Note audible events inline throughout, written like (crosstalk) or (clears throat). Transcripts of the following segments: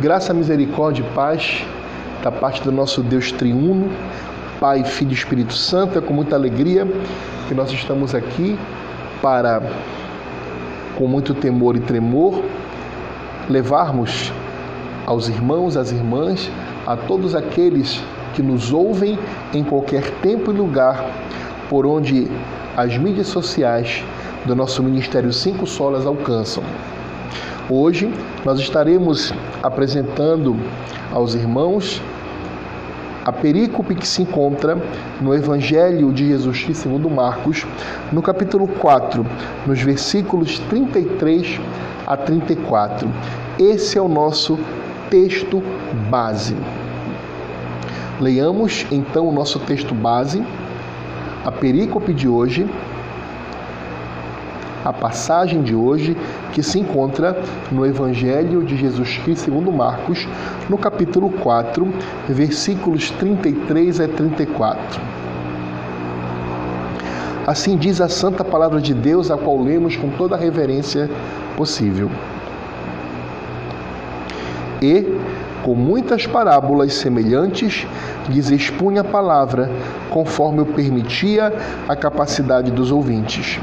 Graça, misericórdia e paz da parte do nosso Deus triuno, Pai, Filho e Espírito Santo. É com muita alegria que nós estamos aqui para, com muito temor e tremor, levarmos aos irmãos, às irmãs, a todos aqueles que nos ouvem em qualquer tempo e lugar, por onde as mídias sociais do nosso Ministério Cinco Solas alcançam. Hoje nós estaremos apresentando aos irmãos a perícope que se encontra no Evangelho de Jesus Cristo segundo Marcos, no capítulo 4, nos versículos 33 a 34. Esse é o nosso texto base. Leiamos então o nosso texto base, a perícope de hoje, a passagem de hoje que se encontra no Evangelho de Jesus Cristo segundo Marcos, no capítulo 4, versículos 33 a 34. Assim diz a santa palavra de Deus, a qual lemos com toda a reverência possível. E, com muitas parábolas semelhantes, lhes expunha a palavra, conforme o permitia a capacidade dos ouvintes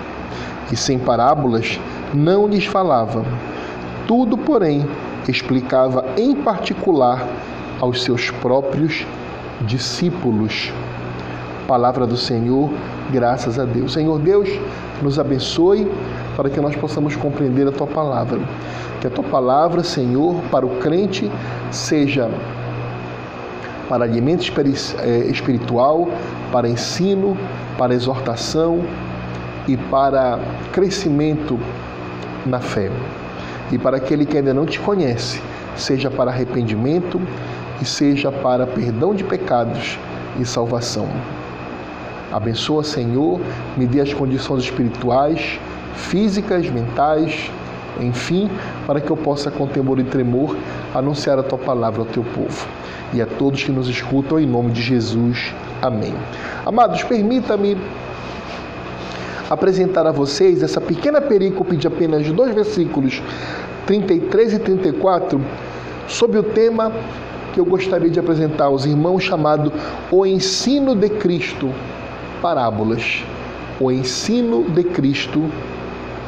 e sem parábolas não lhes falava. Tudo, porém, explicava em particular aos seus próprios discípulos. Palavra do Senhor, graças a Deus. Senhor Deus, nos abençoe para que nós possamos compreender a tua palavra. Que a tua palavra, Senhor, para o crente seja para alimento eh, espiritual, para ensino, para exortação, e para crescimento na fé. E para aquele que ainda não te conhece, seja para arrependimento e seja para perdão de pecados e salvação. Abençoa, Senhor, me dê as condições espirituais, físicas, mentais, enfim, para que eu possa, com temor e tremor, anunciar a tua palavra ao teu povo. E a todos que nos escutam, em nome de Jesus. Amém. Amados, permita-me apresentar a vocês essa pequena perícope de apenas dois versículos, 33 e 34, sobre o tema que eu gostaria de apresentar aos irmãos, chamado O Ensino de Cristo, Parábolas. O Ensino de Cristo,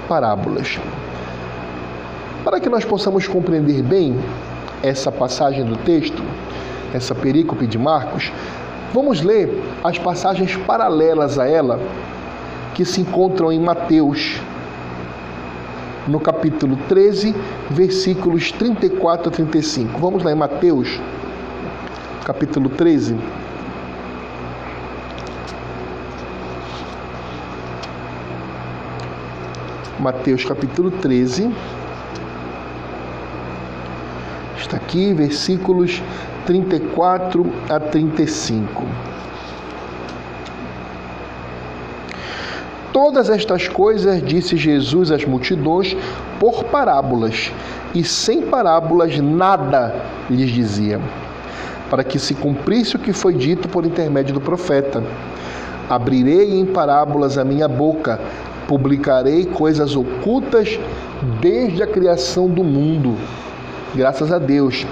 Parábolas. Para que nós possamos compreender bem essa passagem do texto, essa perícope de Marcos, vamos ler as passagens paralelas a ela que se encontram em Mateus, no capítulo 13, versículos 34 a 35. Vamos lá em Mateus, capítulo 13. Mateus capítulo 13. Está aqui, versículos 34 a 35. Todas estas coisas disse Jesus às multidões por parábolas, e sem parábolas nada lhes dizia, para que se cumprisse o que foi dito por intermédio do profeta. Abrirei em parábolas a minha boca, publicarei coisas ocultas desde a criação do mundo. Graças a Deus.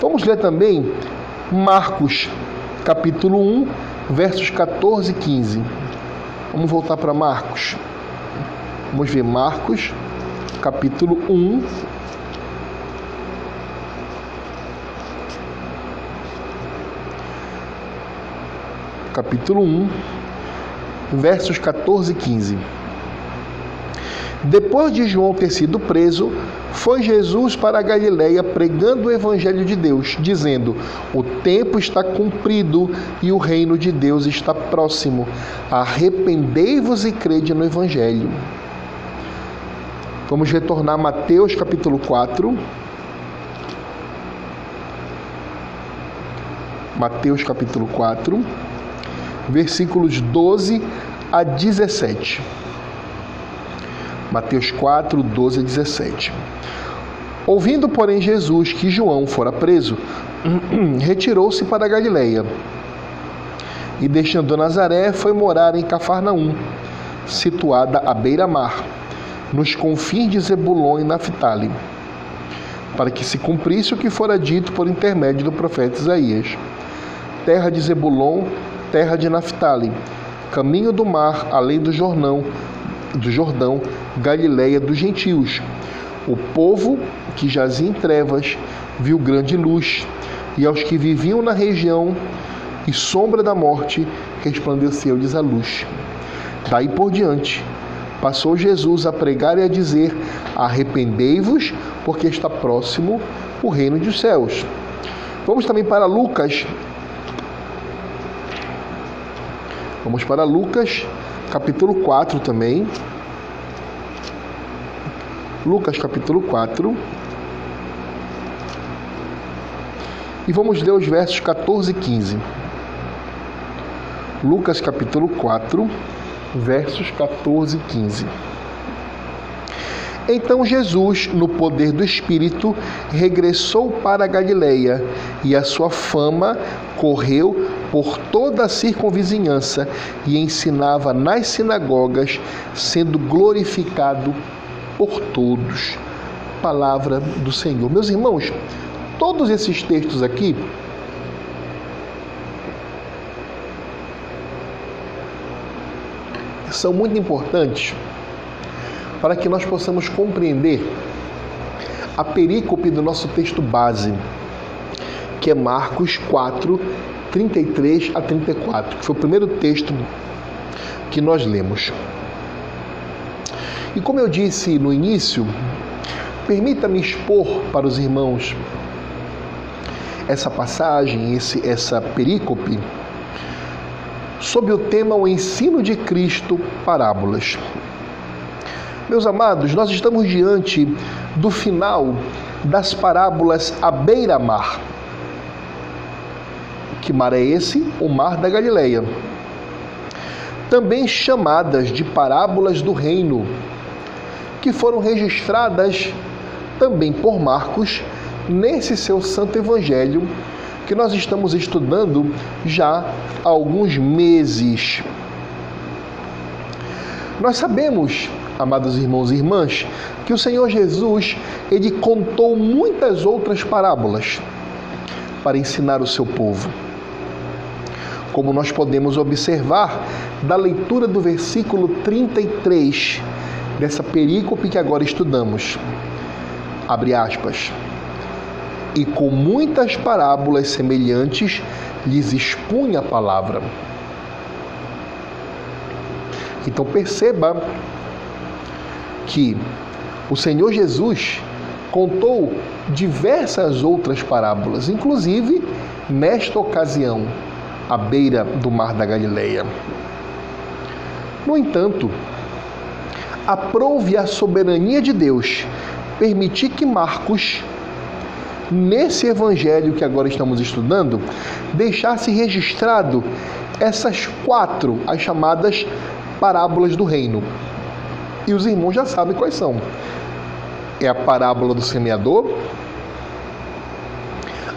Vamos ler também Marcos, capítulo 1, versos 14 e 15. Vamos voltar para Marcos. Vamos ver Marcos, capítulo 1. Capítulo 1, versos 14 e 15. Depois de João ter sido preso, foi Jesus para a Galiléia pregando o evangelho de Deus, dizendo: O tempo está cumprido e o reino de Deus está próximo. Arrependei-vos e crede no evangelho. Vamos retornar a Mateus capítulo 4. Mateus capítulo 4, versículos 12 a 17. Mateus 4, 12 a 17. Ouvindo, porém, Jesus que João fora preso, (clears throat) retirou-se para a Galileia. E deixando Nazaré, foi morar em Cafarnaum, situada à beira-mar, nos confins de Zebulon e Naphtali, para que se cumprisse o que fora dito por intermédio do profeta Isaías. Terra de Zebulon, terra de Naphtali, caminho do mar, além do Jordão, do Jordão, Galiléia dos gentios. O povo que jazia em trevas viu grande luz, e aos que viviam na região e sombra da morte resplandeceu-lhes a luz. Daí por diante, passou Jesus a pregar e a dizer: Arrependei-vos, porque está próximo o reino dos céus. Vamos também para Lucas. Vamos para Lucas, capítulo 4 também. Lucas, capítulo 4. E vamos ler os versos 14 e 15. Lucas, capítulo 4 versos 14 e 15. Então Jesus, no poder do Espírito, regressou para Galileia, e a sua fama correu por toda a circunvizinhança e ensinava nas sinagogas, sendo glorificado por todos. Palavra do Senhor. Meus irmãos, todos esses textos aqui são muito importantes para que nós possamos compreender a perícope do nosso texto base, que é Marcos 4, 33 a 34, que foi o primeiro texto que nós lemos. E como eu disse no início, permita-me expor para os irmãos essa passagem, esse, essa perícope sob o tema O ensino de Cristo, parábolas. Meus amados, nós estamos diante do final das parábolas à beira-mar. Que mar é esse? O mar da Galileia. Também chamadas de parábolas do reino, que foram registradas também por Marcos nesse seu santo evangelho que nós estamos estudando já há alguns meses. Nós sabemos, amados irmãos e irmãs, que o Senhor Jesus, ele contou muitas outras parábolas para ensinar o seu povo. Como nós podemos observar da leitura do versículo 33 dessa perícope que agora estudamos. Abre aspas e com muitas parábolas semelhantes lhes expunha a palavra. Então perceba que o Senhor Jesus contou diversas outras parábolas, inclusive nesta ocasião, à beira do mar da Galileia. No entanto, aprove a soberania de Deus permitir que Marcos nesse evangelho que agora estamos estudando, deixasse registrado essas quatro, as chamadas parábolas do reino. E os irmãos já sabem quais são. É a parábola do semeador,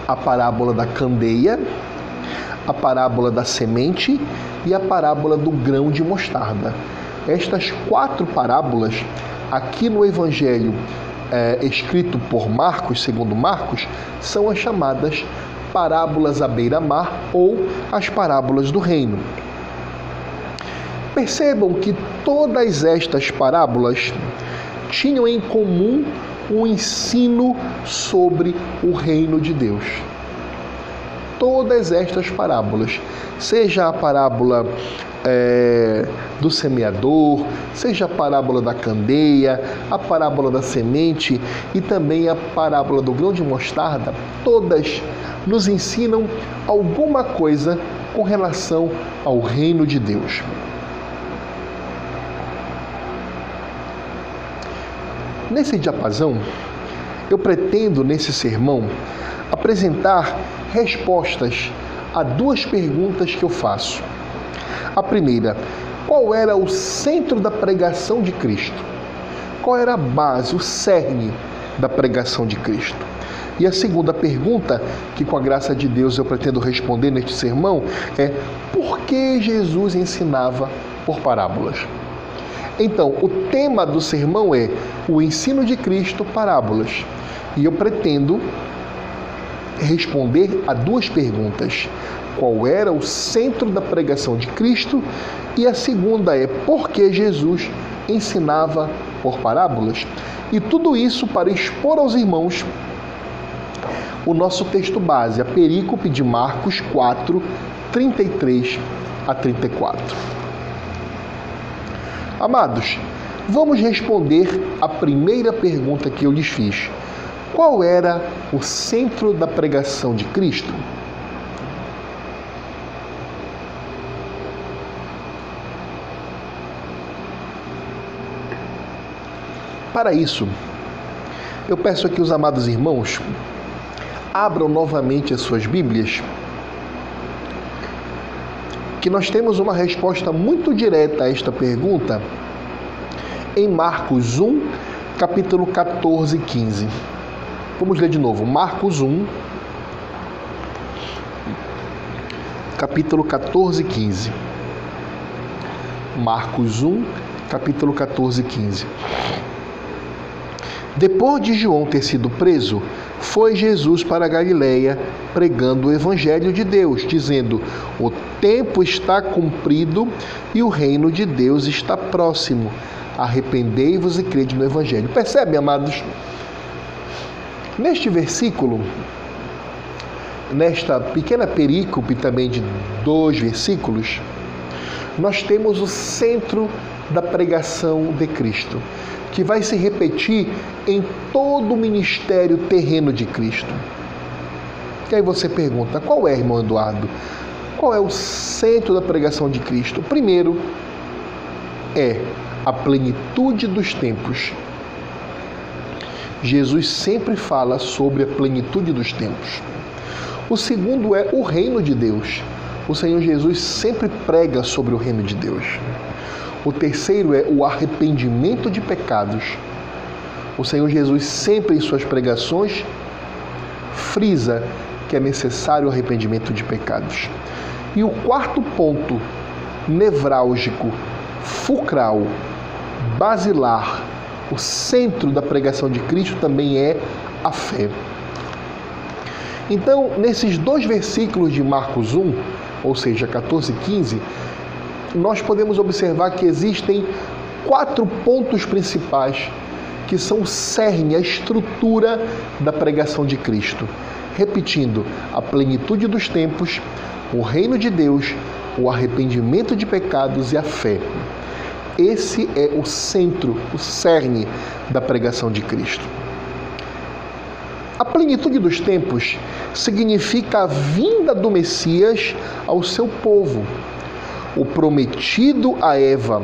a parábola da candeia, a parábola da semente e a parábola do grão de mostarda. Estas quatro parábolas, aqui no Evangelho é, escrito por Marcos, segundo Marcos, são as chamadas parábolas à beira-mar ou as parábolas do reino. Percebam que todas estas parábolas tinham em comum um ensino sobre o reino de Deus. Todas estas parábolas, seja a parábola é, do semeador, seja a parábola da candeia, a parábola da semente e também a parábola do grão de mostarda, todas nos ensinam alguma coisa com relação ao reino de Deus. Nesse diapasão, eu pretendo nesse sermão apresentar respostas a duas perguntas que eu faço. A primeira, qual era o centro da pregação de Cristo? Qual era a base, o cerne da pregação de Cristo? E a segunda pergunta, que com a graça de Deus eu pretendo responder neste sermão, é: por que Jesus ensinava por parábolas? Então, o tema do sermão é o ensino de Cristo, parábolas. E eu pretendo responder a duas perguntas: qual era o centro da pregação de Cristo? E a segunda é por que Jesus ensinava por parábolas? E tudo isso para expor aos irmãos o nosso texto base, a perícope de Marcos 4, 33 a 34. Amados, vamos responder a primeira pergunta que eu lhes fiz. Qual era o centro da pregação de Cristo? Para isso, eu peço aqui os amados irmãos abram novamente as suas Bíblias, que nós temos uma resposta muito direta a esta pergunta em Marcos 1, capítulo 14 e 15. Vamos ler de novo. Marcos 1, capítulo 14 e 15. Marcos 1, capítulo 14 e 15. Depois de João ter sido preso, foi Jesus para Galiléia pregando o evangelho de Deus, dizendo: "O tempo está cumprido e o reino de Deus está próximo. Arrependei-vos e crede no evangelho." Percebe, amados? Neste versículo, nesta pequena perícope também de dois versículos, nós temos o centro da pregação de Cristo que vai se repetir em todo o ministério terreno de Cristo. E aí você pergunta: qual é, irmão Eduardo? Qual é o centro da pregação de Cristo? Primeiro é a plenitude dos tempos. Jesus sempre fala sobre a plenitude dos tempos. O segundo é o reino de Deus. O Senhor Jesus sempre prega sobre o reino de Deus. O terceiro é o arrependimento de pecados. O Senhor Jesus, sempre em suas pregações, frisa que é necessário o arrependimento de pecados. E o quarto ponto, nevrálgico, fulcral, basilar, o centro da pregação de Cristo também é a fé. Então, nesses dois versículos de Marcos 1, ou seja, 14 e 15, nós podemos observar que existem quatro pontos principais que são o cerne, a estrutura da pregação de Cristo. Repetindo, a plenitude dos tempos, o reino de Deus, o arrependimento de pecados e a fé. Esse é o centro, o cerne da pregação de Cristo. A plenitude dos tempos significa a vinda do Messias ao seu povo o prometido a Eva,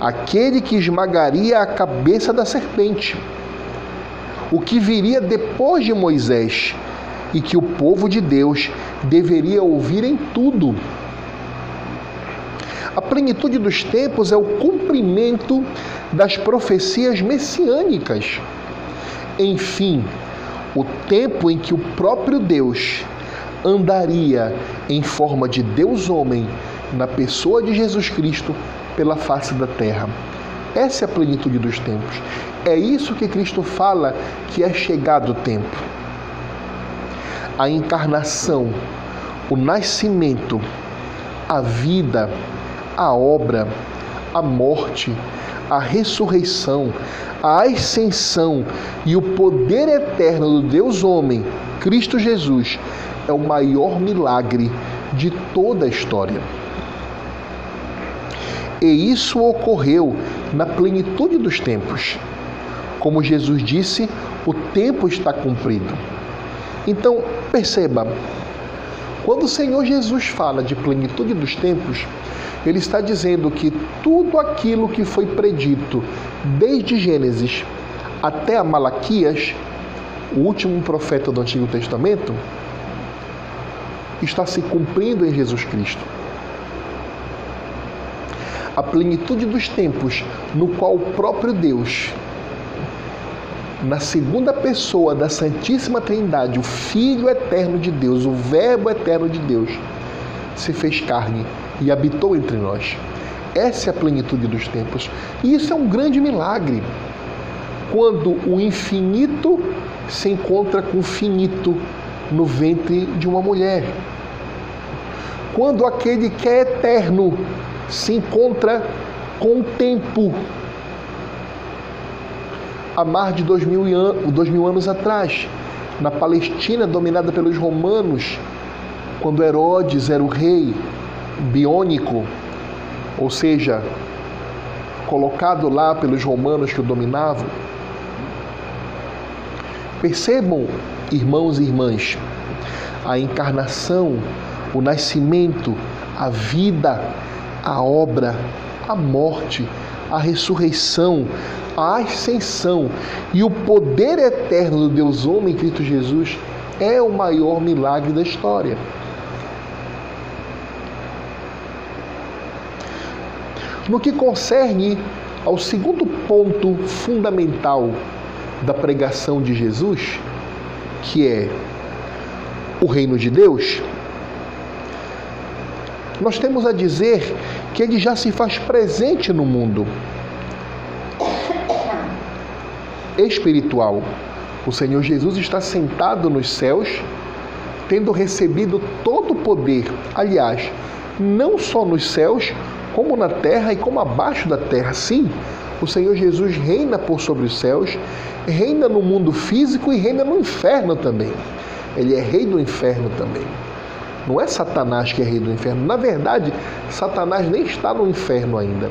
aquele que esmagaria a cabeça da serpente, o que viria depois de Moisés e que o povo de Deus deveria ouvir em tudo. A plenitude dos tempos é o cumprimento das profecias messiânicas. Enfim, o tempo em que o próprio Deus andaria em forma de Deus homem na pessoa de Jesus Cristo pela face da terra. Essa é a plenitude dos tempos. É isso que Cristo fala que é chegado o tempo. A encarnação, o nascimento, a vida, a obra, a morte, a ressurreição, a ascensão e o poder eterno do Deus homem, Cristo Jesus, é o maior milagre de toda a história. E isso ocorreu na plenitude dos tempos. Como Jesus disse, o tempo está cumprido. Então, perceba, quando o Senhor Jesus fala de plenitude dos tempos, ele está dizendo que tudo aquilo que foi predito desde Gênesis até a Malaquias, o último profeta do Antigo Testamento, está se cumprindo em Jesus Cristo a plenitude dos tempos, no qual o próprio Deus, na segunda pessoa da Santíssima Trindade, o Filho eterno de Deus, o Verbo eterno de Deus, se fez carne e habitou entre nós. Essa é a plenitude dos tempos. E isso é um grande milagre. quando o infinito se encontra com o finito no ventre de uma mulher. Quando aquele que é eterno se encontra com o tempo. Há mais de dois mil, dois mil anos atrás, na Palestina dominada pelos romanos, quando Herodes era o rei biônico, ou seja, colocado lá pelos romanos que o dominavam. Percebam, irmãos e irmãs, a encarnação, o nascimento, a vida, a obra, a morte, a ressurreição, a ascensão e o poder eterno do Deus homem Cristo Jesus é o maior milagre da história. No que concerne ao segundo ponto fundamental da pregação de Jesus, que é o reino de Deus, nós temos a dizer que ele já se faz presente no mundo espiritual. O Senhor Jesus está sentado nos céus, tendo recebido todo o poder. Aliás, não só nos céus, como na terra e como abaixo da terra. Sim, o Senhor Jesus reina por sobre os céus, reina no mundo físico e reina no inferno também. Ele é rei do inferno também. Não é Satanás que é rei do inferno. Na verdade, Satanás nem está no inferno ainda.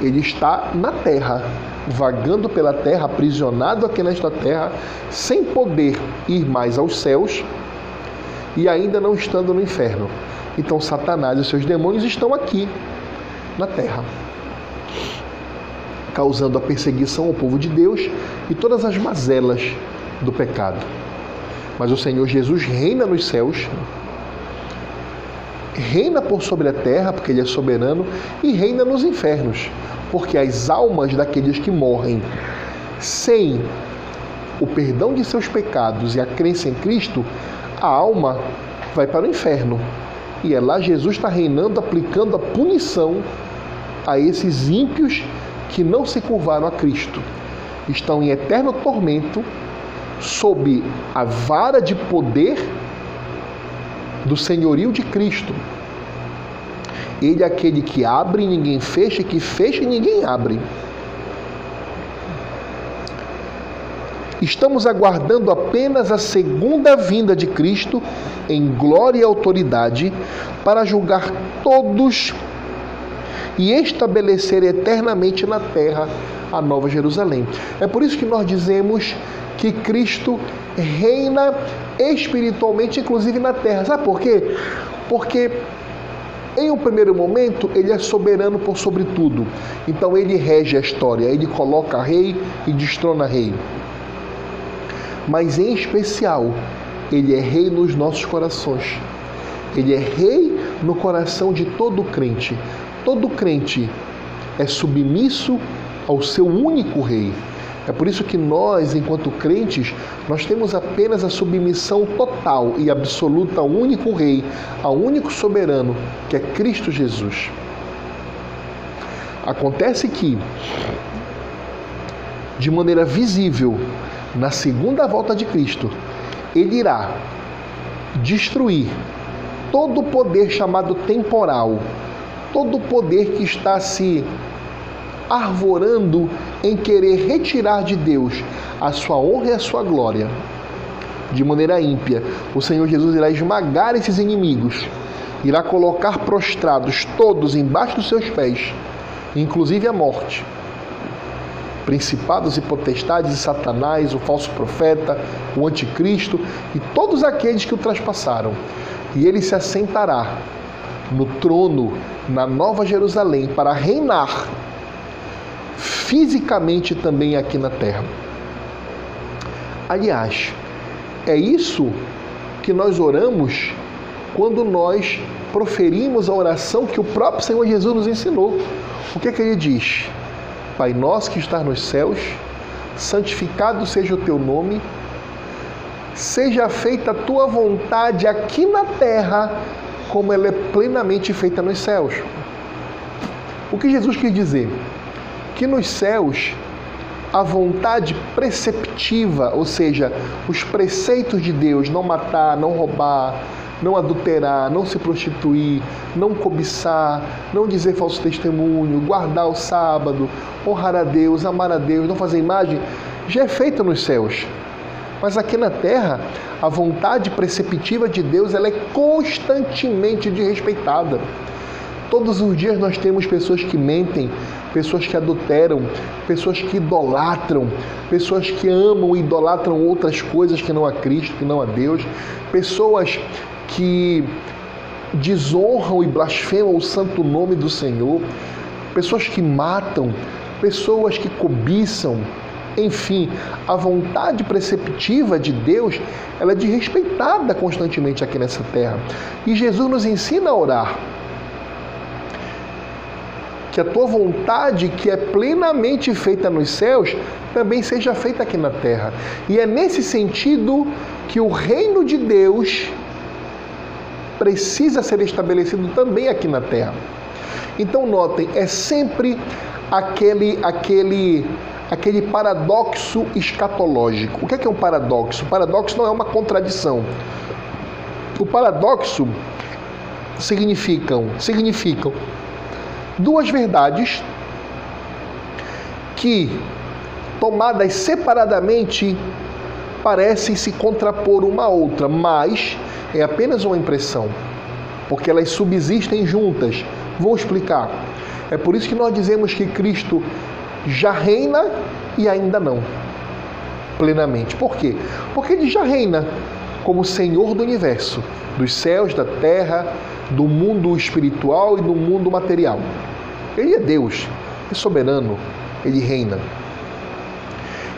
Ele está na terra, vagando pela terra, aprisionado aqui nesta terra, sem poder ir mais aos céus e ainda não estando no inferno. Então, Satanás e seus demônios estão aqui, na terra, causando a perseguição ao povo de Deus e todas as mazelas do pecado. Mas o Senhor Jesus reina nos céus, reina por sobre a terra, porque Ele é soberano, e reina nos infernos, porque as almas daqueles que morrem sem o perdão de seus pecados e a crença em Cristo, a alma vai para o inferno. E é lá Jesus está reinando, aplicando a punição a esses ímpios que não se curvaram a Cristo. Estão em eterno tormento, sob a vara de poder do senhorio de Cristo. Ele é aquele que abre e ninguém fecha, que fecha e ninguém abre. Estamos aguardando apenas a segunda vinda de Cristo em glória e autoridade para julgar todos e estabelecer eternamente na terra a nova Jerusalém. É por isso que nós dizemos que Cristo reina espiritualmente, inclusive na terra. Sabe por quê? Porque em um primeiro momento, ele é soberano por sobre tudo. Então ele rege a história, ele coloca rei e destrona rei mas em especial, ele é rei nos nossos corações. Ele é rei no coração de todo crente. Todo crente é submisso ao seu único rei. É por isso que nós, enquanto crentes, nós temos apenas a submissão total e absoluta ao único rei, ao único soberano, que é Cristo Jesus. Acontece que, de maneira visível, na segunda volta de Cristo, ele irá destruir todo o poder chamado temporal, todo o poder que está se arvorando em querer retirar de Deus a sua honra e a sua glória. De maneira ímpia, o Senhor Jesus irá esmagar esses inimigos, irá colocar prostrados todos embaixo dos seus pés, inclusive a morte principados e potestades e Satanás, o falso profeta, o anticristo e todos aqueles que o traspassaram. E ele se assentará no trono na Nova Jerusalém para reinar fisicamente também aqui na terra. Aliás, é isso que nós oramos quando nós proferimos a oração que o próprio Senhor Jesus nos ensinou. O que é que ele diz? Pai nosso que estás nos céus, santificado seja o teu nome, seja feita a tua vontade aqui na terra, como ela é plenamente feita nos céus. O que Jesus quis dizer? Que nos céus a vontade preceptiva, ou seja, os preceitos de Deus, não matar, não roubar, não adulterar, não se prostituir, não cobiçar, não dizer falso testemunho, guardar o sábado, honrar a Deus, amar a Deus, não fazer imagem, já é feito nos céus. Mas aqui na terra, a vontade preceptiva de Deus ela é constantemente desrespeitada. Todos os dias nós temos pessoas que mentem, pessoas que adulteram, pessoas que idolatram, pessoas que amam e idolatram outras coisas que não a Cristo, que não a Deus, pessoas que desonram e blasfemam o santo nome do Senhor, pessoas que matam, pessoas que cobiçam, enfim, a vontade preceptiva de Deus, ela é desrespeitada constantemente aqui nessa terra. E Jesus nos ensina a orar. Que a tua vontade, que é plenamente feita nos céus, também seja feita aqui na terra. E é nesse sentido que o reino de Deus precisa ser estabelecido também aqui na terra. Então notem, é sempre aquele aquele aquele paradoxo escatológico. O que é, que é um paradoxo? O paradoxo não é uma contradição. O paradoxo significam, significam duas verdades que, tomadas separadamente, parecem se contrapor uma à outra, mas é apenas uma impressão, porque elas subsistem juntas. Vou explicar. É por isso que nós dizemos que Cristo já reina e ainda não plenamente. Por quê? Porque ele já reina como Senhor do universo, dos céus, da terra, do mundo espiritual e do mundo material. Ele é Deus, é soberano, ele reina.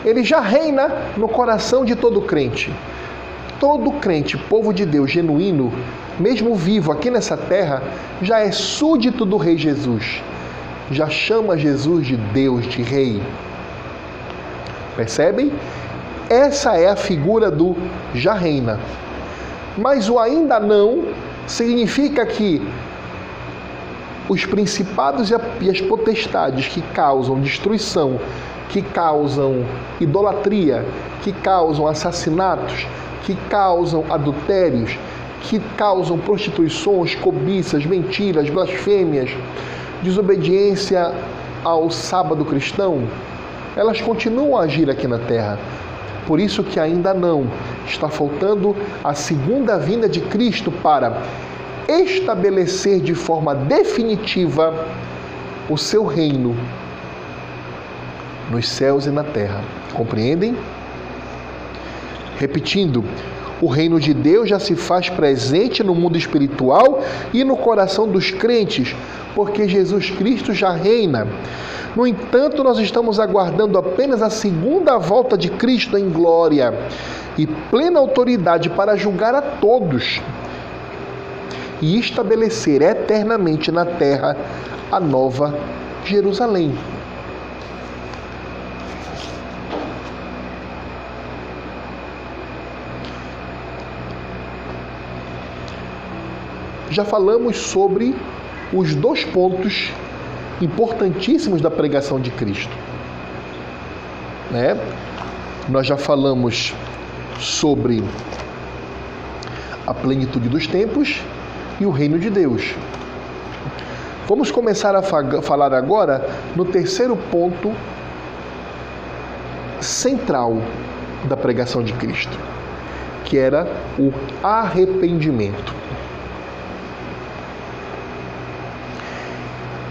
Ele já reina no coração de todo crente. Todo crente, povo de Deus genuíno, mesmo vivo aqui nessa terra, já é súdito do Rei Jesus já chama Jesus de Deus, de Rei. Percebem? Essa é a figura do já reina. Mas o ainda não significa que os principados e as potestades que causam destruição, que causam idolatria, que causam assassinatos, que causam adultérios, que causam prostituições, cobiças, mentiras, blasfêmias, desobediência ao sábado cristão, elas continuam a agir aqui na terra. Por isso que ainda não está faltando a segunda vinda de Cristo para estabelecer de forma definitiva o seu reino nos céus e na terra. Compreendem? Repetindo, o reino de Deus já se faz presente no mundo espiritual e no coração dos crentes, porque Jesus Cristo já reina. No entanto, nós estamos aguardando apenas a segunda volta de Cristo em glória e plena autoridade para julgar a todos e estabelecer eternamente na terra a nova Jerusalém. Já falamos sobre os dois pontos importantíssimos da pregação de Cristo. Né? Nós já falamos sobre a plenitude dos tempos e o reino de Deus. Vamos começar a falar agora no terceiro ponto central da pregação de Cristo, que era o arrependimento.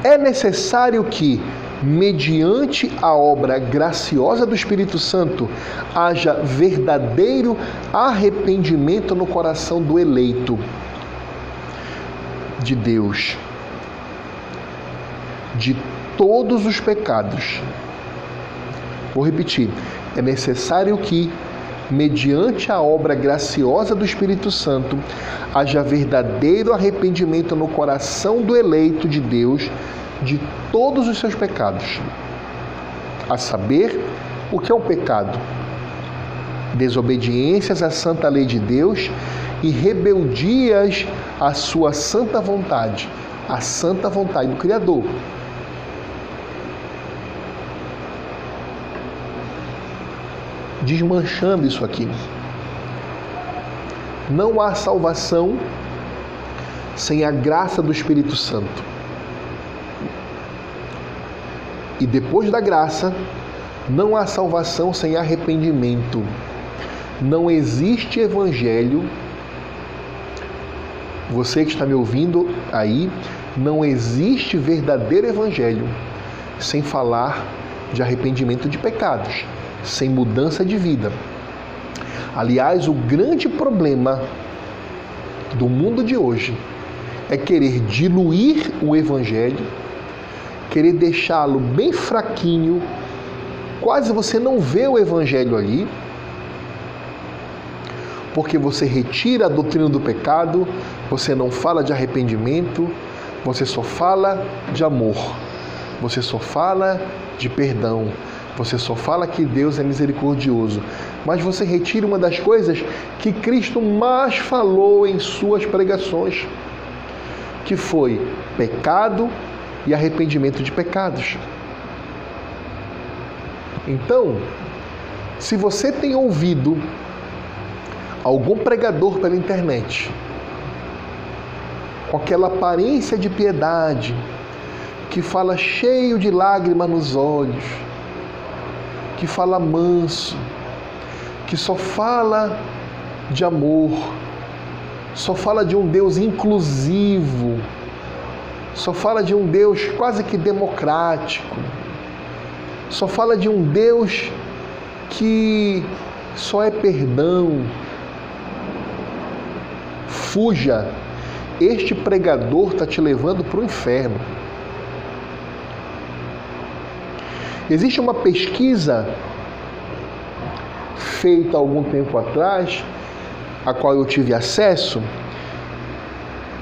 É necessário que, mediante a obra graciosa do Espírito Santo, haja verdadeiro arrependimento no coração do eleito de Deus, de todos os pecados. Vou repetir: é necessário que, mediante a obra graciosa do Espírito Santo, haja verdadeiro arrependimento no coração do eleito de Deus de todos os seus pecados. A saber, o que é um pecado? Desobediências à santa lei de Deus e rebeldias à sua santa vontade, à santa vontade do Criador. Desmanchando isso aqui. Não há salvação sem a graça do Espírito Santo. E depois da graça, não há salvação sem arrependimento. Não existe evangelho. Você que está me ouvindo aí, não existe verdadeiro evangelho sem falar de arrependimento de pecados, sem mudança de vida. Aliás, o grande problema do mundo de hoje é querer diluir o evangelho, querer deixá-lo bem fraquinho, quase você não vê o evangelho ali, porque você retira a doutrina do pecado, você não fala de arrependimento, você só fala de amor, você só fala de perdão, você só fala que Deus é misericordioso, mas você retira uma das coisas que Cristo mais falou em suas pregações, que foi pecado e arrependimento de pecados. Então, se você tem ouvido algum pregador pela internet com aquela aparência de piedade, que fala cheio de lágrimas nos olhos, que fala manso, que só fala de amor, só fala de um Deus inclusivo, só fala de um Deus quase que democrático, só fala de um Deus que só é perdão. Fuja, este pregador está te levando para o inferno. Existe uma pesquisa feita algum tempo atrás, a qual eu tive acesso,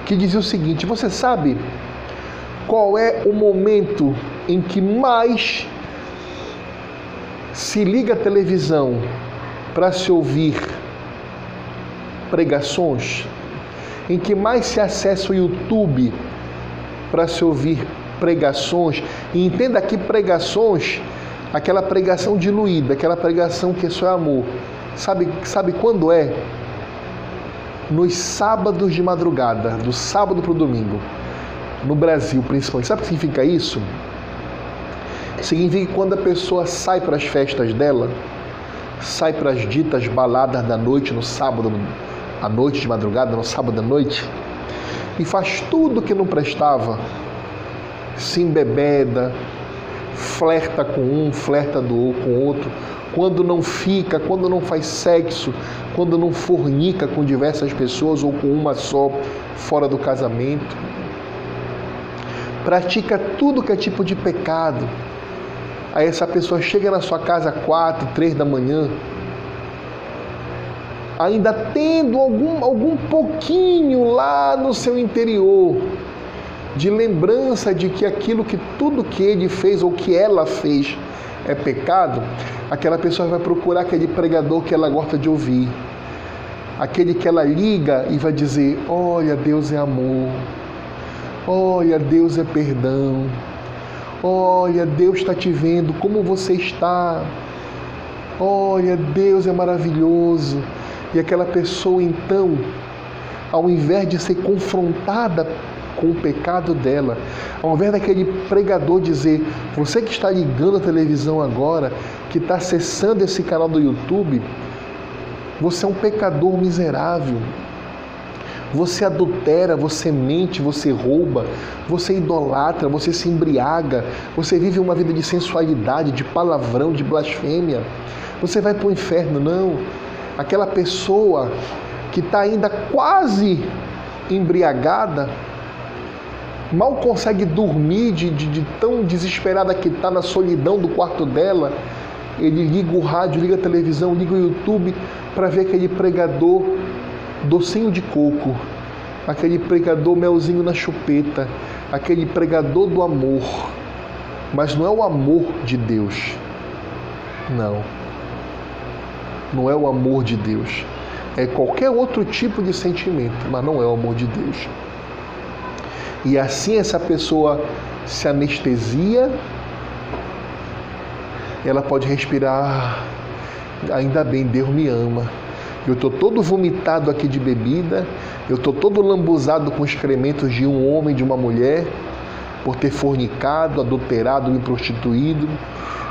que dizia o seguinte: você sabe qual é o momento em que mais se liga a televisão para se ouvir pregações? Em que mais se acessa o YouTube para se ouvir pregações? E entenda que pregações aquela pregação diluída, aquela pregação que é só amor. Sabe, sabe quando é? Nos sábados de madrugada, do sábado para o domingo. No Brasil, principalmente. Sabe o que significa isso? Significa que quando a pessoa sai para as festas dela, sai para as ditas baladas da noite no sábado, à noite de madrugada, no sábado à noite, e faz tudo que não prestava, se embebeda, flerta com um, flerta do, com outro, quando não fica, quando não faz sexo, quando não fornica com diversas pessoas ou com uma só fora do casamento. Pratica tudo que é tipo de pecado. Aí essa pessoa chega na sua casa quatro, três da manhã, ainda tendo algum, algum pouquinho lá no seu interior de lembrança de que aquilo que tudo que ele fez ou que ela fez é pecado, aquela pessoa vai procurar aquele pregador que ela gosta de ouvir. Aquele que ela liga e vai dizer: Olha, Deus é amor. Olha, Deus é perdão. Olha, Deus está te vendo como você está. Olha, Deus é maravilhoso. E aquela pessoa, então, ao invés de ser confrontada com o pecado dela. Ao invés daquele pregador dizer, você que está ligando a televisão agora, que está acessando esse canal do YouTube, você é um pecador miserável. Você adultera, você mente, você rouba, você idolatra, você se embriaga, você vive uma vida de sensualidade, de palavrão, de blasfêmia. Você vai para o inferno, não. Aquela pessoa que está ainda quase embriagada, mal consegue dormir de, de, de tão desesperada que está na solidão do quarto dela. Ele liga o rádio, liga a televisão, liga o YouTube para ver aquele pregador docinho de coco, aquele pregador melzinho na chupeta, aquele pregador do amor. Mas não é o amor de Deus. Não. Não é o amor de Deus. É qualquer outro tipo de sentimento, mas não é o amor de Deus. E assim essa pessoa se anestesia, ela pode respirar ainda bem, Deus me ama. Eu estou todo vomitado aqui de bebida, eu estou todo lambuzado com excrementos de um homem, de uma mulher, por ter fornicado, adulterado, me prostituído.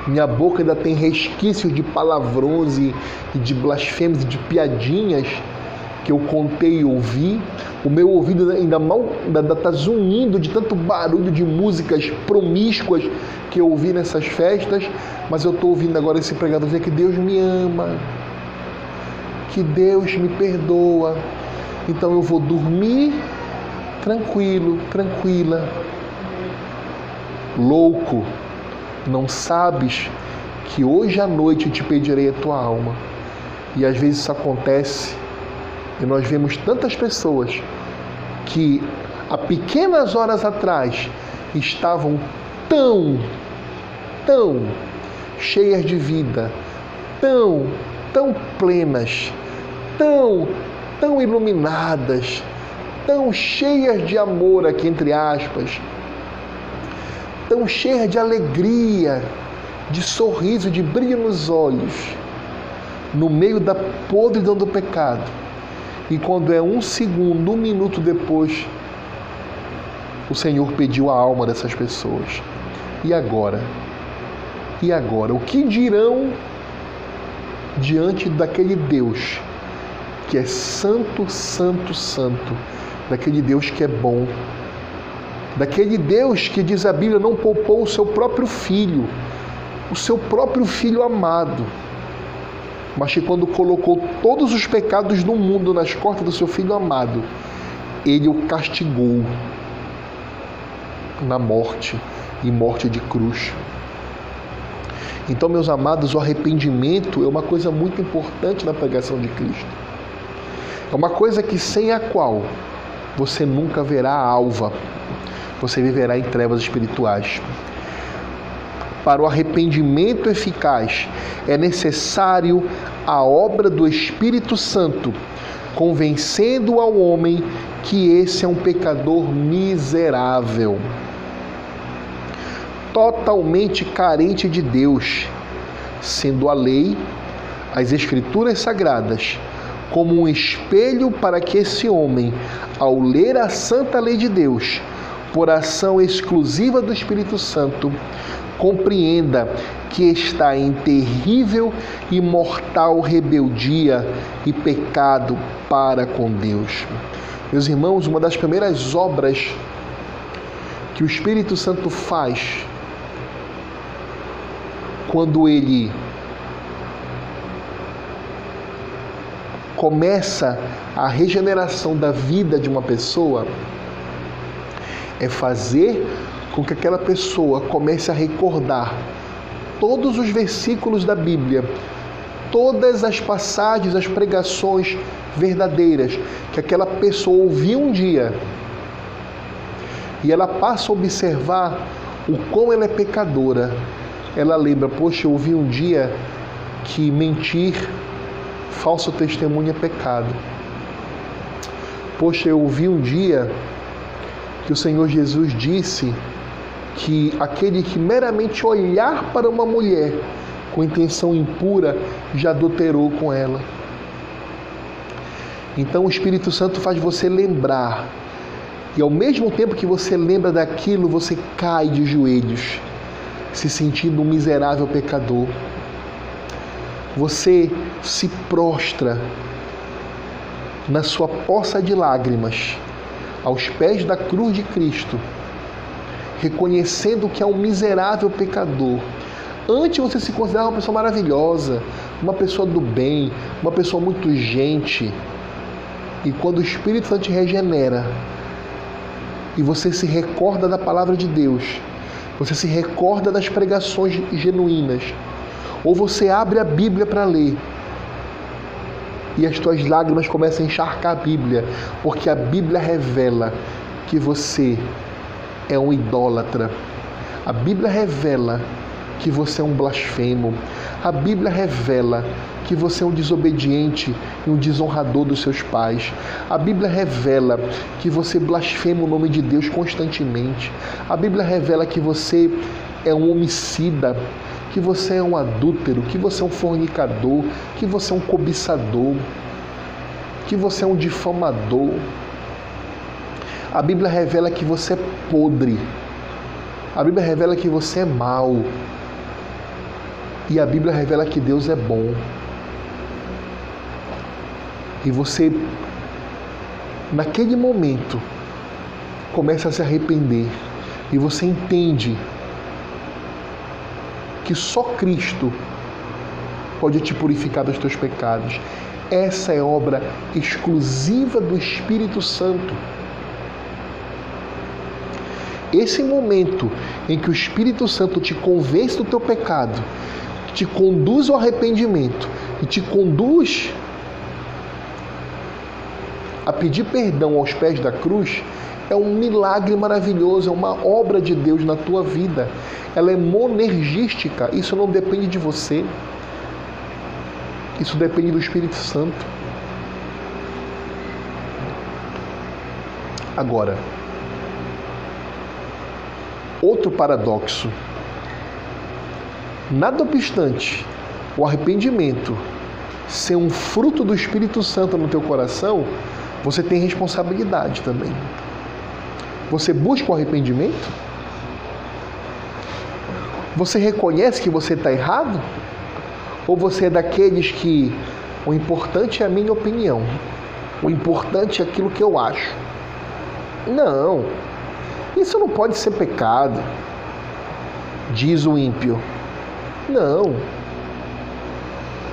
Minha boca ainda tem resquícios de palavrões e de blasfêmias e de piadinhas que eu contei e ouvi. O meu ouvido ainda mal está zunindo de tanto barulho de músicas promíscuas que eu ouvi nessas festas, mas eu estou ouvindo agora esse pregador dizer que Deus me ama, que Deus me perdoa. Então eu vou dormir tranquilo, tranquila. Louco, não sabes que hoje à noite te pedirei a tua alma. E às vezes isso acontece e nós vemos tantas pessoas que há pequenas horas atrás estavam tão, tão cheias de vida, tão, tão plenas, tão, tão iluminadas, tão cheias de amor aqui entre aspas, tão cheias de alegria, de sorriso, de brilho nos olhos, no meio da podridão do pecado. E quando é um segundo, um minuto depois, o Senhor pediu a alma dessas pessoas. E agora? E agora? O que dirão diante daquele Deus que é santo, santo, santo, daquele Deus que é bom, daquele Deus que diz a Bíblia não poupou o seu próprio filho, o seu próprio filho amado, mas que quando colocou todos os pecados do mundo nas costas do seu filho amado, ele o castigou na morte e morte de cruz. Então, meus amados, o arrependimento é uma coisa muito importante na pregação de Cristo. É uma coisa que sem a qual você nunca verá a alva, você viverá em trevas espirituais. Para o arrependimento eficaz, é necessário a obra do Espírito Santo, convencendo ao homem que esse é um pecador miserável, totalmente carente de Deus, sendo a lei, as Escrituras Sagradas, como um espelho para que esse homem, ao ler a santa lei de Deus, por ação exclusiva do Espírito Santo, compreenda que está em terrível e mortal rebeldia e pecado para com Deus. Meus irmãos, uma das primeiras obras que o Espírito Santo faz quando ele começa a regeneração da vida de uma pessoa é fazer com que aquela pessoa comece a recordar todos os versículos da Bíblia, todas as passagens, as pregações verdadeiras que aquela pessoa ouviu um dia. E ela passa a observar o quão ela é pecadora. Ela lembra, poxa, eu ouvi um dia que mentir falso testemunho é pecado. Poxa, eu ouvi um dia que o Senhor Jesus disse que aquele que meramente olhar para uma mulher com intenção impura já adulterou com ela. Então o Espírito Santo faz você lembrar, e ao mesmo tempo que você lembra daquilo, você cai de joelhos, se sentindo um miserável pecador você se prostra na sua poça de lágrimas aos pés da cruz de Cristo, reconhecendo que é um miserável pecador. Antes você se considerava uma pessoa maravilhosa, uma pessoa do bem, uma pessoa muito gente. E quando o Espírito Santo te regenera e você se recorda da palavra de Deus, você se recorda das pregações genuínas, ou você abre a Bíblia para ler e as tuas lágrimas começam a encharcar a Bíblia, porque a Bíblia revela que você é um idólatra. A Bíblia revela que você é um blasfemo. A Bíblia revela que você é um desobediente e um desonrador dos seus pais. A Bíblia revela que você blasfema o nome de Deus constantemente. A Bíblia revela que você é um homicida, que você é um adúltero, que você é um fornicador, que você é um cobiçador, que você é um difamador. A Bíblia revela que você é podre. A Bíblia revela que você é mau. E a Bíblia revela que Deus é bom. E você, naquele momento, começa a se arrepender. E você entende que só Cristo pode te purificar dos teus pecados. Essa é obra exclusiva do Espírito Santo. Esse momento em que o Espírito Santo te convence do teu pecado, te conduz ao arrependimento e te conduz a pedir perdão aos pés da cruz, é um milagre maravilhoso, é uma obra de Deus na tua vida. Ela é monergística, isso não depende de você. Isso depende do Espírito Santo. Agora, outro paradoxo. Nada obstante o arrependimento ser um fruto do Espírito Santo no teu coração, você tem responsabilidade também. Você busca o arrependimento? Você reconhece que você está errado? Ou você é daqueles que o importante é a minha opinião, o importante é aquilo que eu acho? Não, isso não pode ser pecado, diz o ímpio. Não,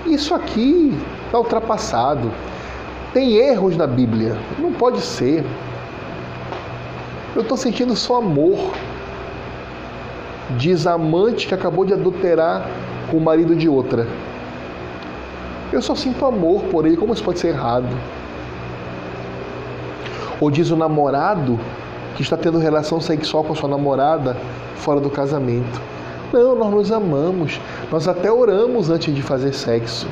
isso aqui está ultrapassado. Tem erros na Bíblia, não pode ser. Eu estou sentindo só amor. Diz a amante que acabou de adulterar com o marido de outra. Eu só sinto amor por ele, como isso pode ser errado? Ou diz o namorado que está tendo relação sexual com a sua namorada fora do casamento. Não, nós nos amamos. Nós até oramos antes de fazer sexo.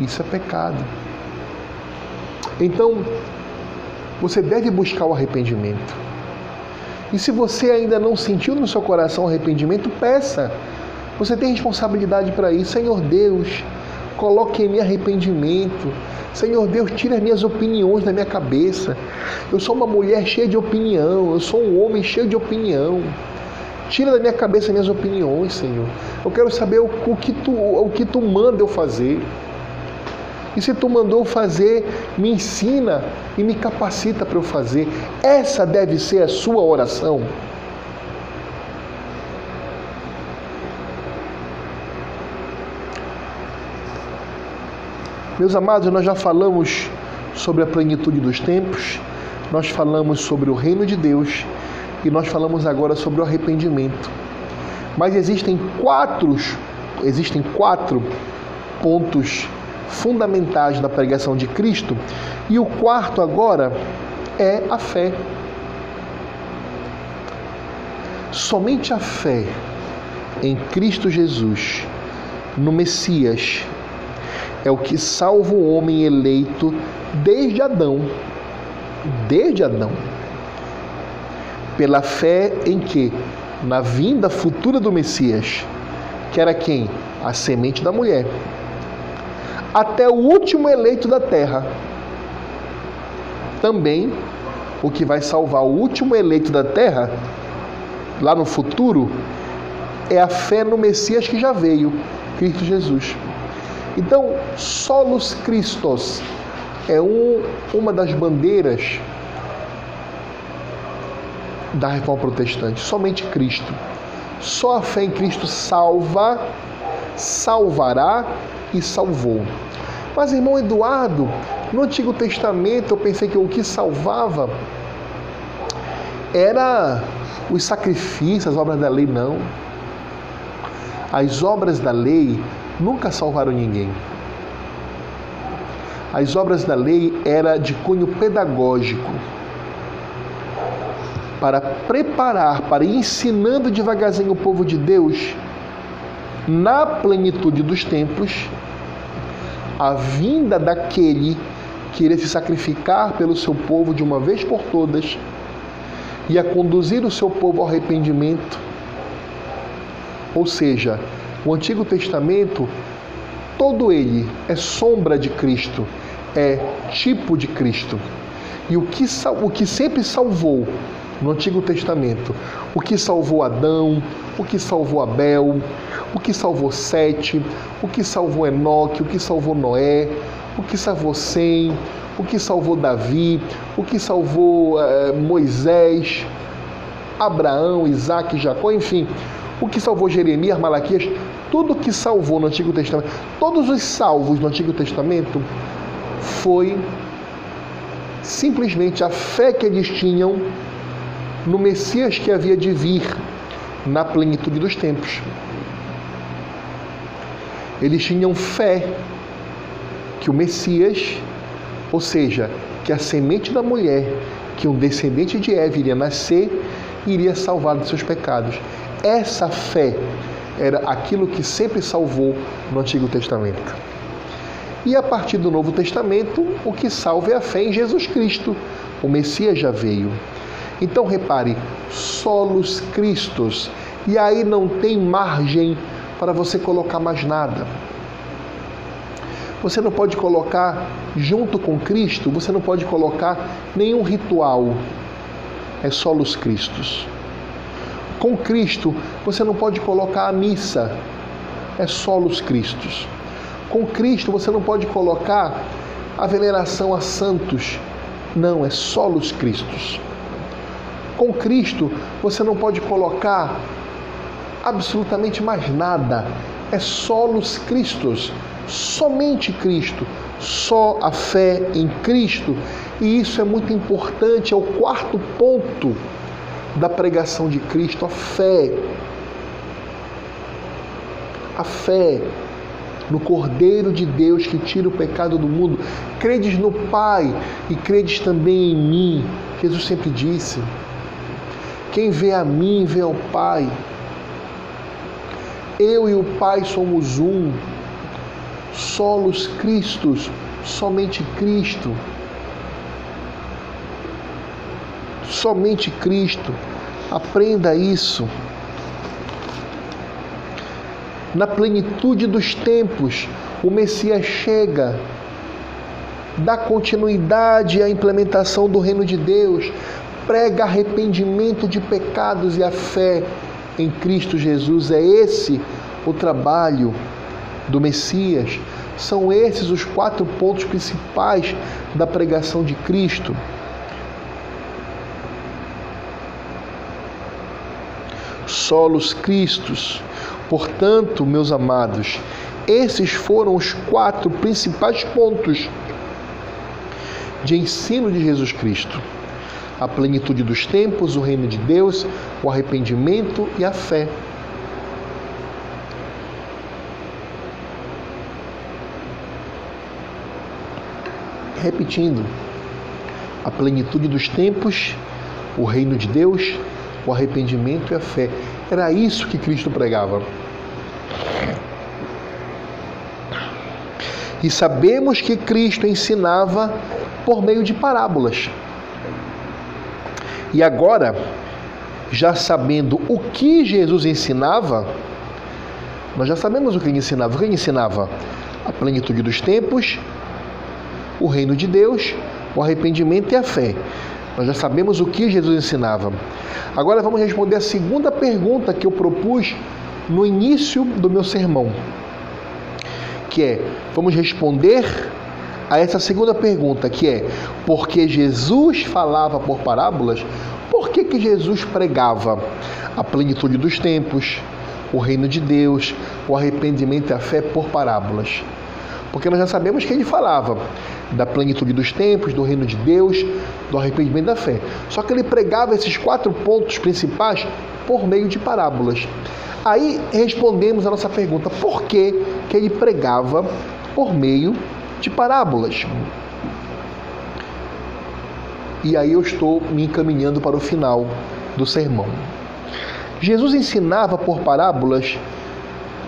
Isso é pecado. Então, você deve buscar o arrependimento. E se você ainda não sentiu no seu coração arrependimento, peça. Você tem responsabilidade para isso. Senhor Deus, coloque em mim arrependimento. Senhor Deus, tira as minhas opiniões da minha cabeça. Eu sou uma mulher cheia de opinião, eu sou um homem cheio de opinião. Tira da minha cabeça as minhas opiniões, Senhor. Eu quero saber o, o, que, tu, o que tu manda eu fazer. E se tu mandou fazer, me ensina e me capacita para eu fazer. Essa deve ser a sua oração. Meus amados, nós já falamos sobre a plenitude dos tempos, nós falamos sobre o reino de Deus e nós falamos agora sobre o arrependimento. Mas existem quatro, existem quatro pontos fundamentais da pregação de Cristo. E o quarto agora é a fé. Somente a fé em Cristo Jesus, no Messias, é o que salva o homem eleito desde Adão. Desde Adão. Pela fé em que? Na vinda futura do Messias, que era quem? A semente da mulher até o último eleito da terra. Também o que vai salvar o último eleito da terra, lá no futuro, é a fé no Messias que já veio, Cristo Jesus. Então, solos Christos é um, uma das bandeiras da reforma protestante, somente Cristo. Só a fé em Cristo salva, salvará e salvou. Mas, irmão Eduardo, no Antigo Testamento eu pensei que o que salvava era os sacrifícios, as obras da lei, não. As obras da lei nunca salvaram ninguém. As obras da lei era de cunho pedagógico para preparar, para ir ensinando devagarzinho o povo de Deus na plenitude dos tempos a vinda daquele que iria se sacrificar pelo seu povo de uma vez por todas e a conduzir o seu povo ao arrependimento. Ou seja, o Antigo Testamento, todo ele é sombra de Cristo, é tipo de Cristo. E o que, o que sempre salvou no Antigo Testamento, o que salvou Adão, o que salvou Abel, o que salvou Sete, o que salvou Enoque, o que salvou Noé, o que salvou Sem, o que salvou Davi, o que salvou eh, Moisés, Abraão, Isaac, Jacó, enfim, o que salvou Jeremias, Malaquias, tudo que salvou no Antigo Testamento, todos os salvos no Antigo Testamento foi simplesmente a fé que eles tinham no Messias que havia de vir na plenitude dos tempos. Eles tinham fé que o Messias, ou seja, que a semente da mulher, que um descendente de Eva iria nascer, iria salvar dos seus pecados. Essa fé era aquilo que sempre salvou no Antigo Testamento. E a partir do Novo Testamento, o que salva é a fé em Jesus Cristo. O Messias já veio. Então repare, solos Cristos. E aí não tem margem para você colocar mais nada. Você não pode colocar junto com Cristo, você não pode colocar nenhum ritual. É solos Cristos. Com Cristo, você não pode colocar a missa. É solos Cristos. Com Cristo, você não pode colocar a veneração a santos. Não, é solos Cristos. Com Cristo, você não pode colocar absolutamente mais nada. É solos Cristos, somente Cristo, só a fé em Cristo. E isso é muito importante, é o quarto ponto da pregação de Cristo, a fé. A fé no Cordeiro de Deus que tira o pecado do mundo. Credes no Pai e credes também em mim. Jesus sempre disse. Quem vê a mim, vê ao Pai. Eu e o Pai somos um. Solos Cristos, somente Cristo. Somente Cristo. Aprenda isso. Na plenitude dos tempos, o Messias chega, dá continuidade à implementação do reino de Deus, prega arrependimento de pecados e a fé em Cristo Jesus. É esse o trabalho do Messias. São esses os quatro pontos principais da pregação de Cristo. Solos Cristos. Portanto, meus amados, esses foram os quatro principais pontos de ensino de Jesus Cristo a plenitude dos tempos, o reino de Deus, o arrependimento e a fé. Repetindo, a plenitude dos tempos, o reino de Deus, o arrependimento e a fé. Era isso que Cristo pregava. E sabemos que Cristo ensinava por meio de parábolas. E agora, já sabendo o que Jesus ensinava, nós já sabemos o que ele ensinava. O que ele ensinava? A plenitude dos tempos, o reino de Deus, o arrependimento e a fé. Nós já sabemos o que Jesus ensinava. Agora vamos responder a segunda pergunta que eu propus no início do meu sermão, que é: vamos responder a essa segunda pergunta, que é: porque Jesus falava por parábolas, por que, que Jesus pregava a plenitude dos tempos, o reino de Deus, o arrependimento e a fé por parábolas? Porque nós já sabemos que ele falava da plenitude dos tempos, do reino de Deus, do arrependimento da fé. Só que ele pregava esses quatro pontos principais por meio de parábolas. Aí respondemos a nossa pergunta: por que, que ele pregava por meio de parábolas. E aí eu estou me encaminhando para o final do sermão. Jesus ensinava por parábolas,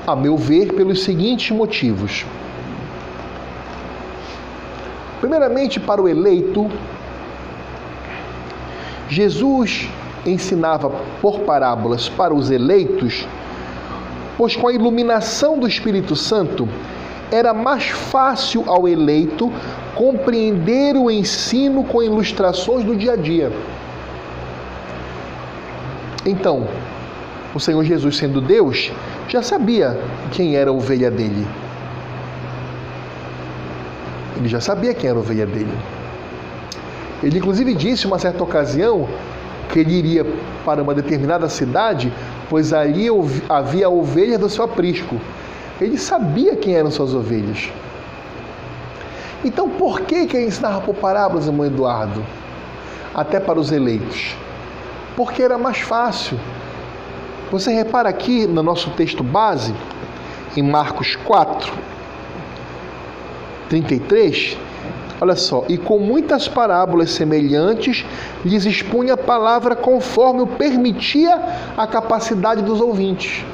a meu ver, pelos seguintes motivos. Primeiramente, para o eleito, Jesus ensinava por parábolas para os eleitos, pois com a iluminação do Espírito Santo era mais fácil ao eleito compreender o ensino com ilustrações do dia a dia. Então, o Senhor Jesus, sendo Deus, já sabia quem era a ovelha dele. Ele já sabia quem era a ovelha dele. Ele, inclusive, disse uma certa ocasião que ele iria para uma determinada cidade, pois ali havia a ovelha do seu aprisco. Ele sabia quem eram suas ovelhas. Então, por que, que ele ensinava por parábolas, irmão Eduardo? Até para os eleitos. Porque era mais fácil. Você repara aqui no nosso texto base, em Marcos 4, 33, olha só, e com muitas parábolas semelhantes lhes expunha a palavra conforme o permitia a capacidade dos ouvintes.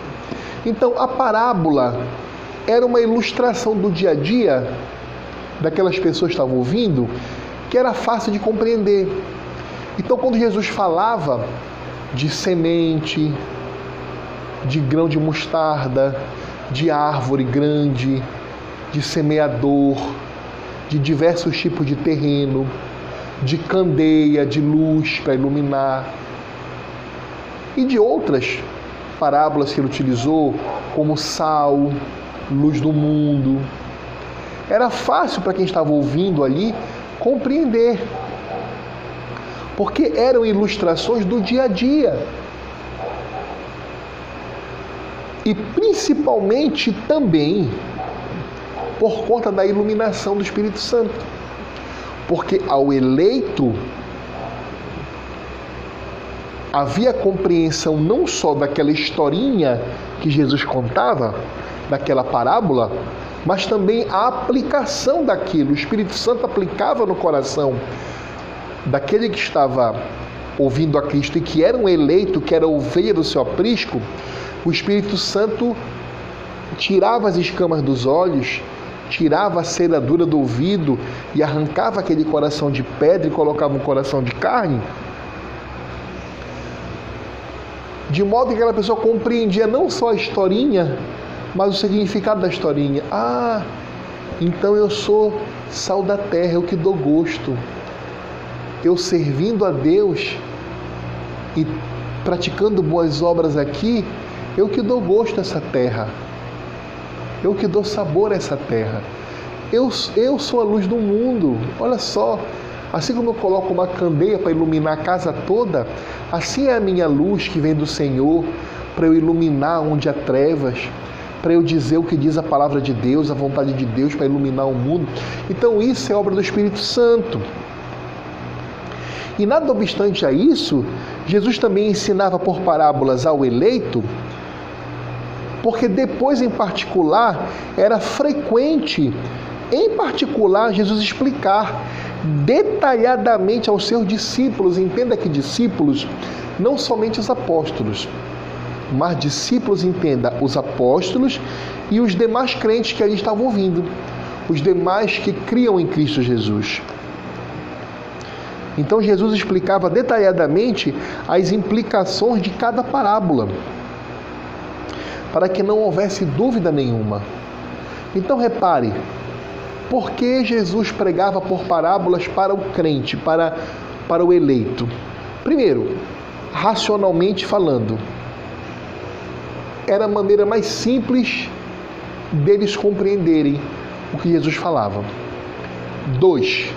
Então, a parábola era uma ilustração do dia a dia daquelas pessoas que estavam ouvindo, que era fácil de compreender. Então, quando Jesus falava de semente, de grão de mostarda, de árvore grande, de semeador, de diversos tipos de terreno, de candeia, de luz para iluminar, e de outras parábolas que ele utilizou, como sal, luz do mundo. Era fácil para quem estava ouvindo ali compreender, porque eram ilustrações do dia a dia. E principalmente também por conta da iluminação do Espírito Santo. Porque ao eleito havia compreensão não só daquela historinha que Jesus contava, daquela parábola, mas também a aplicação daquilo. O Espírito Santo aplicava no coração daquele que estava ouvindo a Cristo e que era um eleito, que era ovelha do seu aprisco, o Espírito Santo tirava as escamas dos olhos, tirava a ceradura do ouvido e arrancava aquele coração de pedra e colocava um coração de carne de modo que aquela pessoa compreendia não só a historinha, mas o significado da historinha. Ah, então eu sou sal da terra, eu que dou gosto. Eu servindo a Deus e praticando boas obras aqui, eu que dou gosto a essa terra. Eu que dou sabor a essa terra. Eu, eu sou a luz do mundo. Olha só, Assim como eu coloco uma candeia para iluminar a casa toda, assim é a minha luz que vem do Senhor para eu iluminar onde há trevas, para eu dizer o que diz a palavra de Deus, a vontade de Deus para iluminar o mundo. Então isso é obra do Espírito Santo. E nada obstante a isso, Jesus também ensinava por parábolas ao eleito, porque depois em particular era frequente, em particular, Jesus explicar detalhadamente aos seus discípulos. Entenda que discípulos, não somente os apóstolos, mas discípulos, entenda, os apóstolos e os demais crentes que ali estavam ouvindo, os demais que criam em Cristo Jesus. Então Jesus explicava detalhadamente as implicações de cada parábola, para que não houvesse dúvida nenhuma. Então repare, por que Jesus pregava por parábolas para o crente, para, para o eleito? Primeiro, racionalmente falando, era a maneira mais simples deles compreenderem o que Jesus falava. Dois,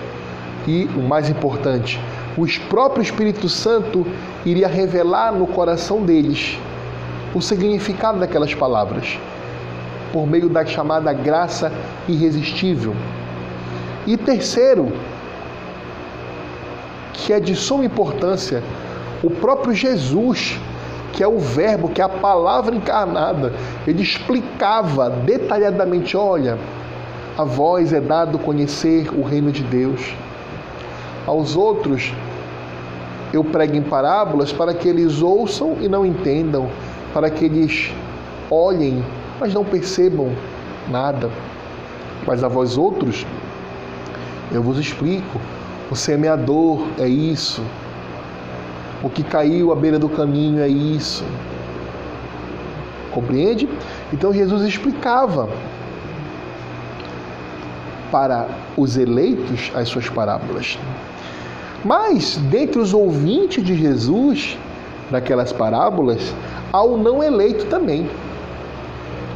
e o mais importante, o próprio Espírito Santo iria revelar no coração deles o significado daquelas palavras por meio da chamada graça irresistível. E terceiro, que é de suma importância, o próprio Jesus, que é o Verbo, que é a palavra encarnada, ele explicava detalhadamente: olha, a vós é dado conhecer o reino de Deus. Aos outros, eu prego em parábolas para que eles ouçam e não entendam, para que eles olhem mas não percebam nada. Mas a vós outros, eu vos explico: o semeador é isso. O que caiu à beira do caminho é isso. Compreende? Então Jesus explicava para os eleitos as suas parábolas. Mas, dentre os ouvintes de Jesus, naquelas parábolas, há o não eleito também.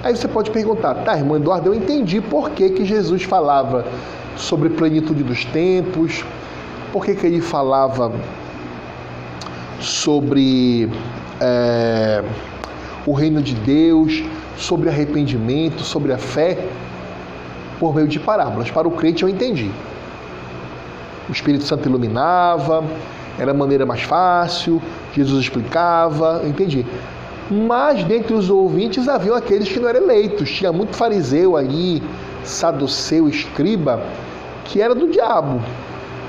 Aí você pode perguntar, tá, irmão Eduardo, eu entendi por que, que Jesus falava sobre plenitude dos tempos, por que, que ele falava sobre é, o reino de Deus, sobre arrependimento, sobre a fé, por meio de parábolas. Para o crente eu entendi. O Espírito Santo iluminava, era a maneira mais fácil, Jesus explicava, eu entendi. Mas dentre os ouvintes haviam aqueles que não eram eleitos. Tinha muito fariseu ali, saduceu, escriba, que era do diabo,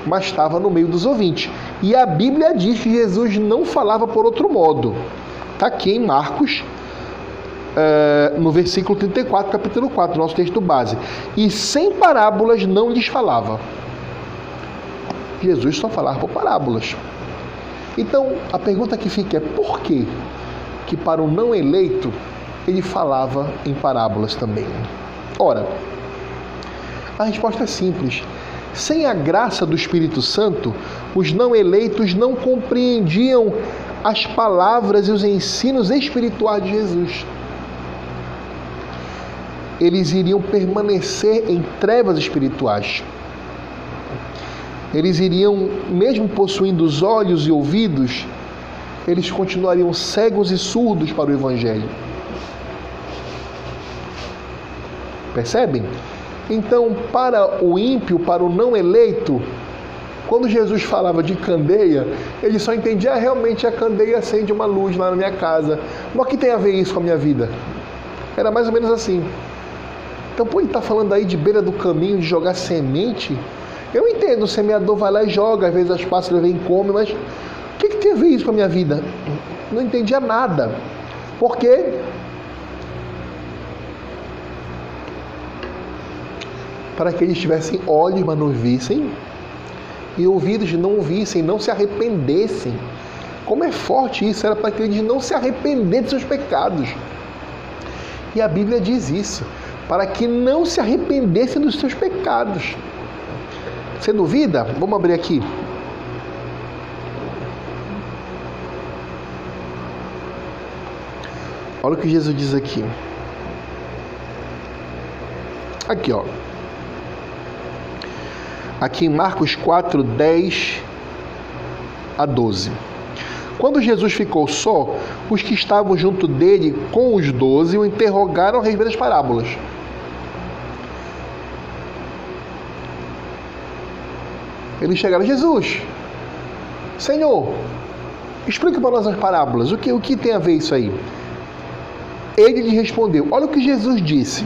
mas estava no meio dos ouvintes. E a Bíblia diz que Jesus não falava por outro modo. Está aqui em Marcos, é, no versículo 34, capítulo 4, nosso texto base. E sem parábolas não lhes falava. Jesus só falava por parábolas. Então, a pergunta que fica é por quê? Que para o não eleito ele falava em parábolas também. Ora, a resposta é simples. Sem a graça do Espírito Santo, os não eleitos não compreendiam as palavras e os ensinos espirituais de Jesus. Eles iriam permanecer em trevas espirituais. Eles iriam, mesmo possuindo os olhos e ouvidos, eles continuariam cegos e surdos para o Evangelho. Percebem? Então, para o ímpio, para o não eleito, quando Jesus falava de candeia, ele só entendia realmente a candeia acende uma luz lá na minha casa. Mas o que tem a ver isso com a minha vida? Era mais ou menos assim. Então, pô, ele está falando aí de beira do caminho, de jogar semente. Eu entendo, o semeador vai lá e joga, às vezes as pássaras vêm e comem, mas que, que tem a ver isso com a minha vida? Não entendia nada. Por quê? Para que eles tivessem olhos, mas não vissem, e ouvidos não ouvissem, não se arrependessem. Como é forte isso, era para que eles não se arrependessem de seus pecados. E a Bíblia diz isso, para que não se arrependessem dos seus pecados. Você duvida? Vamos abrir aqui Olha o que Jesus diz aqui. Aqui, ó. Aqui em Marcos 4, 10 a 12. Quando Jesus ficou só, os que estavam junto dele com os doze o interrogaram a respeito das parábolas. Eles chegaram, Jesus, Senhor, explica para nós as parábolas. O que, o que tem a ver isso aí? Ele lhe respondeu: Olha o que Jesus disse: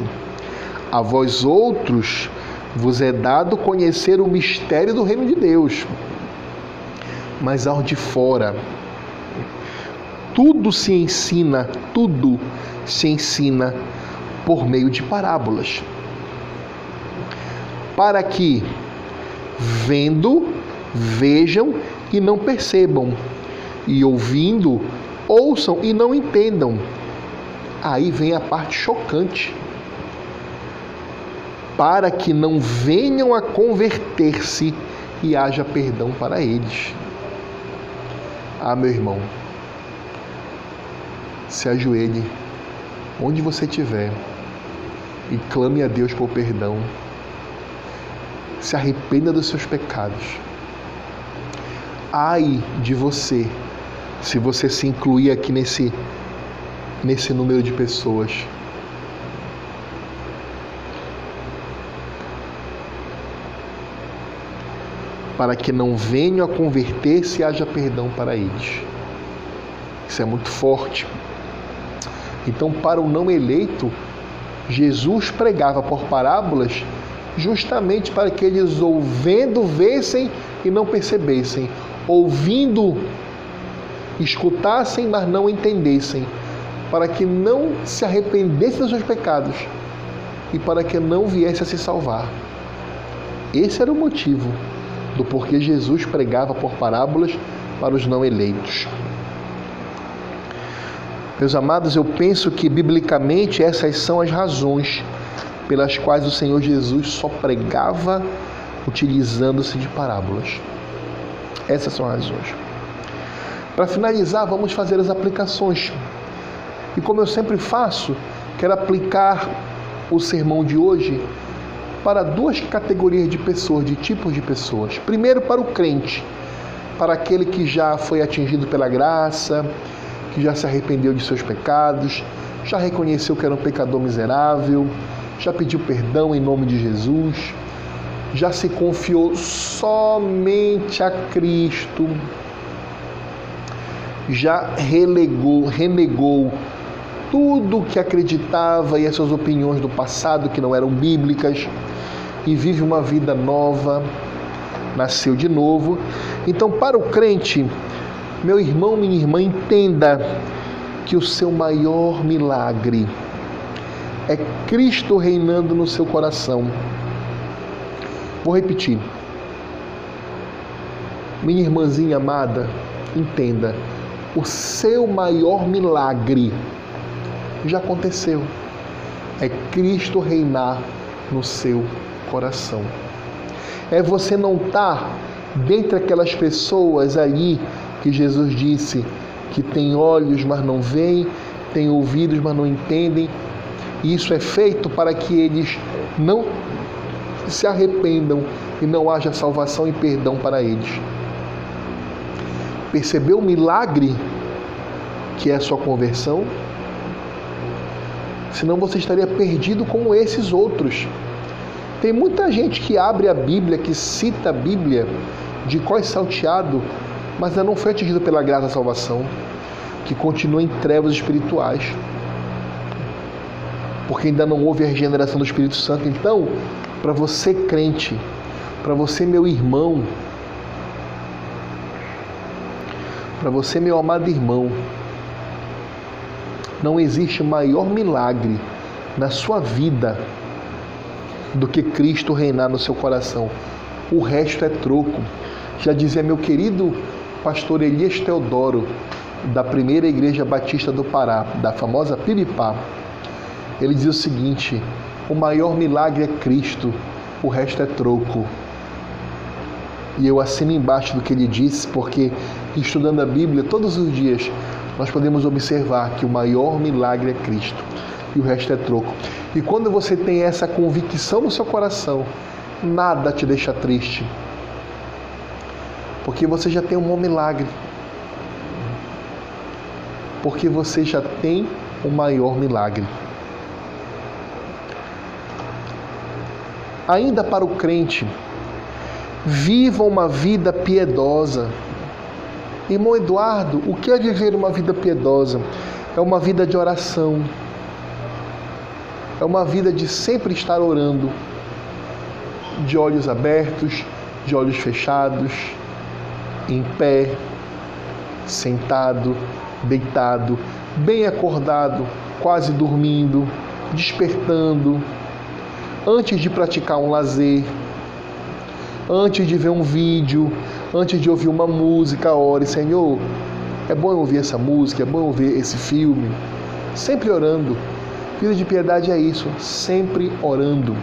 A vós outros vos é dado conhecer o mistério do reino de Deus, mas ao de fora tudo se ensina, tudo se ensina por meio de parábolas. Para que, vendo, vejam e não percebam, e ouvindo, ouçam e não entendam Aí vem a parte chocante. Para que não venham a converter-se e haja perdão para eles. Ah, meu irmão, se ajoelhe onde você estiver e clame a Deus por perdão. Se arrependa dos seus pecados. Ai de você se você se incluir aqui nesse nesse número de pessoas. Para que não venham a converter-se haja perdão para eles. Isso é muito forte. Então, para o não eleito, Jesus pregava por parábolas justamente para que eles ouvindo vessem e não percebessem, ouvindo escutassem, mas não entendessem, para que não se arrependesse dos seus pecados e para que não viesse a se salvar. Esse era o motivo do porquê Jesus pregava por parábolas para os não eleitos. Meus amados, eu penso que biblicamente essas são as razões pelas quais o Senhor Jesus só pregava utilizando-se de parábolas. Essas são as razões. Para finalizar, vamos fazer as aplicações. E como eu sempre faço, quero aplicar o sermão de hoje para duas categorias de pessoas, de tipos de pessoas. Primeiro, para o crente, para aquele que já foi atingido pela graça, que já se arrependeu de seus pecados, já reconheceu que era um pecador miserável, já pediu perdão em nome de Jesus, já se confiou somente a Cristo, já relegou, renegou tudo que acreditava e as suas opiniões do passado que não eram bíblicas e vive uma vida nova, nasceu de novo. Então, para o crente, meu irmão, minha irmã, entenda que o seu maior milagre é Cristo reinando no seu coração. Vou repetir. Minha irmãzinha amada, entenda, o seu maior milagre já aconteceu. É Cristo reinar no seu coração. É você não estar tá dentre aquelas pessoas aí que Jesus disse que tem olhos, mas não veem, tem ouvidos, mas não entendem. Isso é feito para que eles não se arrependam e não haja salvação e perdão para eles. Percebeu o milagre que é a sua conversão? Senão você estaria perdido como esses outros. Tem muita gente que abre a Bíblia, que cita a Bíblia de cós salteado, mas ainda não foi atingido pela graça da salvação, que continua em trevas espirituais. Porque ainda não houve a regeneração do Espírito Santo. Então, para você crente, para você meu irmão, para você meu amado irmão, não existe maior milagre na sua vida do que Cristo reinar no seu coração. O resto é troco. Já dizia meu querido pastor Elias Teodoro, da primeira igreja batista do Pará, da famosa Piripá. Ele diz o seguinte: o maior milagre é Cristo, o resto é troco. E eu assino embaixo do que ele disse, porque estudando a Bíblia todos os dias, nós podemos observar que o maior milagre é Cristo e o resto é troco. E quando você tem essa convicção no seu coração, nada te deixa triste. Porque você já tem um bom milagre. Porque você já tem o maior milagre. Ainda para o crente, viva uma vida piedosa Irmão Eduardo, o que é viver uma vida piedosa? É uma vida de oração. É uma vida de sempre estar orando, de olhos abertos, de olhos fechados, em pé, sentado, deitado, bem acordado, quase dormindo, despertando, antes de praticar um lazer, antes de ver um vídeo, antes de ouvir uma música, ore, Senhor, é bom ouvir essa música, é bom eu ver esse filme. Sempre orando. Vida de piedade é isso, sempre orando.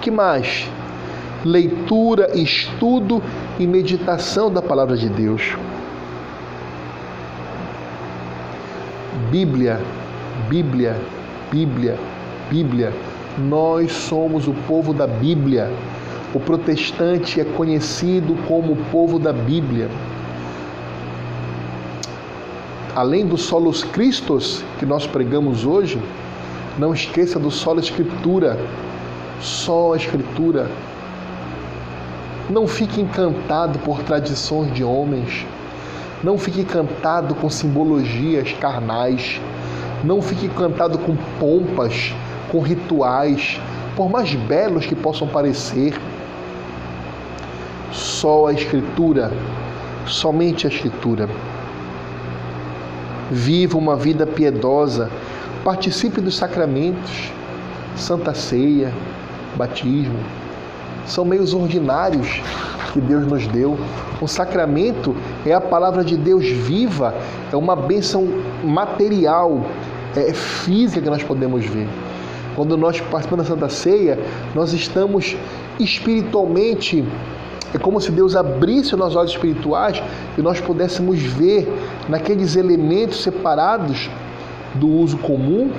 Que mais? Leitura, estudo e meditação da palavra de Deus. Bíblia, Bíblia, Bíblia, Bíblia. Nós somos o povo da Bíblia. O protestante é conhecido como o povo da Bíblia. Além do solos Christos que nós pregamos hoje, não esqueça do solo Escritura. Só a Escritura. Não fique encantado por tradições de homens. Não fique encantado com simbologias carnais. Não fique encantado com pompas, com rituais, por mais belos que possam parecer. Só a Escritura, somente a Escritura. Viva uma vida piedosa, participe dos sacramentos, Santa Ceia, batismo, são meios ordinários que Deus nos deu. O sacramento é a palavra de Deus viva, é uma bênção material, é física que nós podemos ver. Quando nós participamos da Santa Ceia, nós estamos espiritualmente é como se Deus abrisse os nossos olhos espirituais e nós pudéssemos ver naqueles elementos separados do uso comum,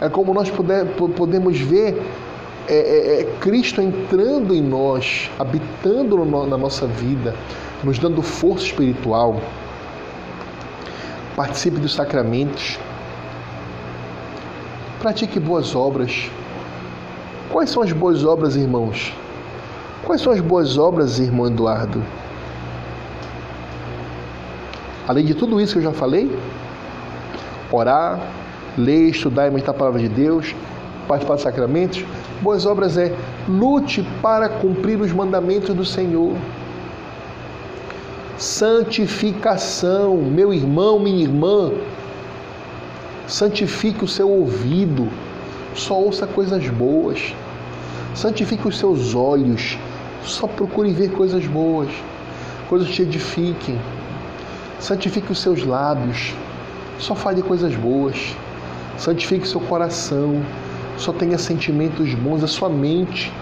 é como nós puder, podemos ver é, é, é, Cristo entrando em nós, habitando no, na nossa vida, nos dando força espiritual. Participe dos sacramentos. Pratique boas obras. Quais são as boas obras, irmãos? Quais são as boas obras, irmão Eduardo? Além de tudo isso que eu já falei, orar, ler, estudar e meditar a palavra de Deus, participar dos sacramentos, boas obras é lute para cumprir os mandamentos do Senhor. Santificação, meu irmão, minha irmã, santifique o seu ouvido, só ouça coisas boas. Santifique os seus olhos, só procure ver coisas boas, coisas que te edifiquem. Santifique os seus lábios. Só fale coisas boas. Santifique seu coração. Só tenha sentimentos bons. A sua mente.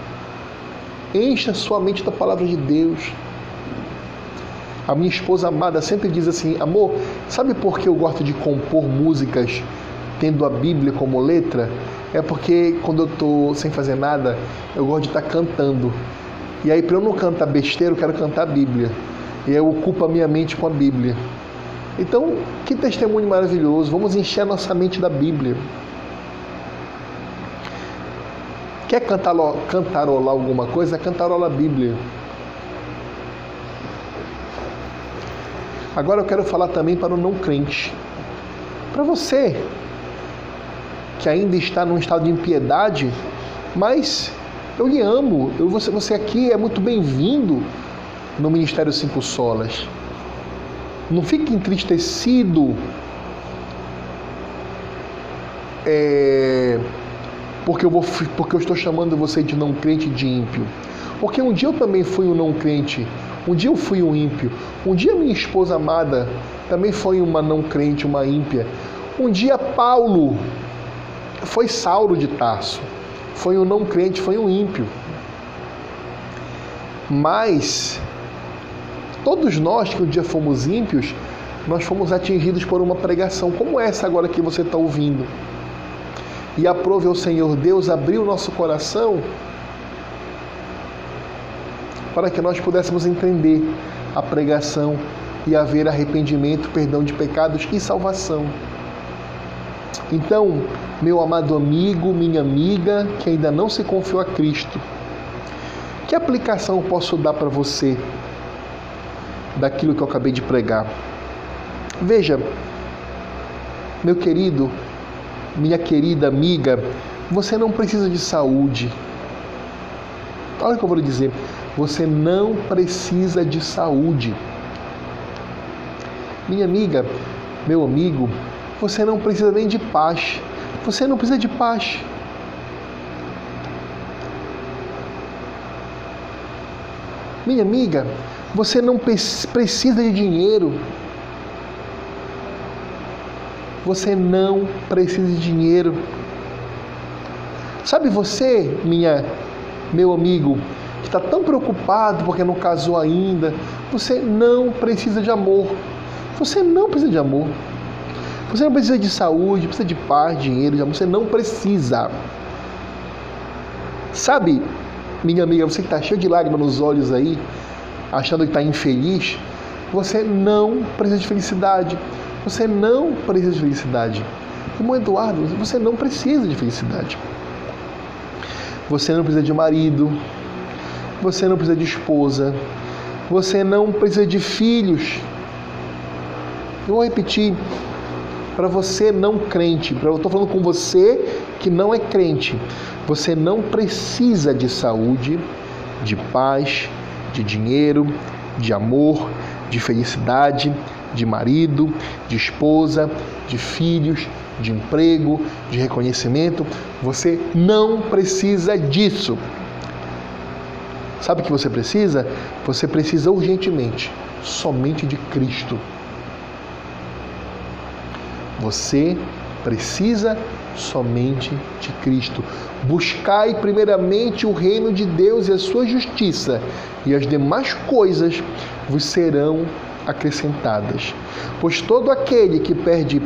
Encha a sua mente da palavra de Deus. A minha esposa amada sempre diz assim: Amor, sabe por que eu gosto de compor músicas tendo a Bíblia como letra? É porque quando eu estou sem fazer nada, eu gosto de estar tá cantando. E aí, para eu não cantar besteira, eu quero cantar a Bíblia. E eu ocupo a minha mente com a Bíblia. Então, que testemunho maravilhoso. Vamos encher a nossa mente da Bíblia. Quer cantarolar alguma coisa? Cantarola a Bíblia. Agora eu quero falar também para o não crente. Para você que ainda está num estado de impiedade, mas eu lhe amo. Eu, você, você aqui é muito bem-vindo no Ministério Cinco Solas. Não fique entristecido é, porque, eu vou, porque eu estou chamando você de não crente de ímpio. Porque um dia eu também fui um não crente. Um dia eu fui um ímpio. Um dia minha esposa amada também foi uma não crente, uma ímpia. Um dia Paulo foi Saulo de Tarso foi um não crente, foi um ímpio. Mas todos nós que um dia fomos ímpios, nós fomos atingidos por uma pregação como essa agora que você está ouvindo. E aprove ao Senhor Deus abrir o nosso coração para que nós pudéssemos entender a pregação e haver arrependimento, perdão de pecados e salvação. Então, meu amado amigo, minha amiga que ainda não se confiou a Cristo, que aplicação eu posso dar para você daquilo que eu acabei de pregar? Veja, meu querido, minha querida amiga, você não precisa de saúde. Olha o que eu vou lhe dizer. Você não precisa de saúde. Minha amiga, meu amigo, você não precisa nem de paz. Você não precisa de paz. Minha amiga, você não precisa de dinheiro. Você não precisa de dinheiro. Sabe você, minha, meu amigo, que está tão preocupado porque não casou ainda, você não precisa de amor. Você não precisa de amor. Você não precisa de saúde, precisa de paz, dinheiro. Você não precisa. Sabe, minha amiga, você que está cheio de lágrimas nos olhos aí, achando que está infeliz, você não precisa de felicidade. Você não precisa de felicidade. Irmão Eduardo, você não precisa de felicidade. Você não precisa de marido. Você não precisa de esposa. Você não precisa de filhos. Eu vou repetir para você não crente, eu estou falando com você que não é crente, você não precisa de saúde, de paz, de dinheiro, de amor, de felicidade, de marido, de esposa, de filhos, de emprego, de reconhecimento. Você não precisa disso. Sabe o que você precisa? Você precisa urgentemente somente de Cristo. Você precisa somente de Cristo. Buscai primeiramente o reino de Deus e a sua justiça, e as demais coisas vos serão acrescentadas. Pois todo aquele que perde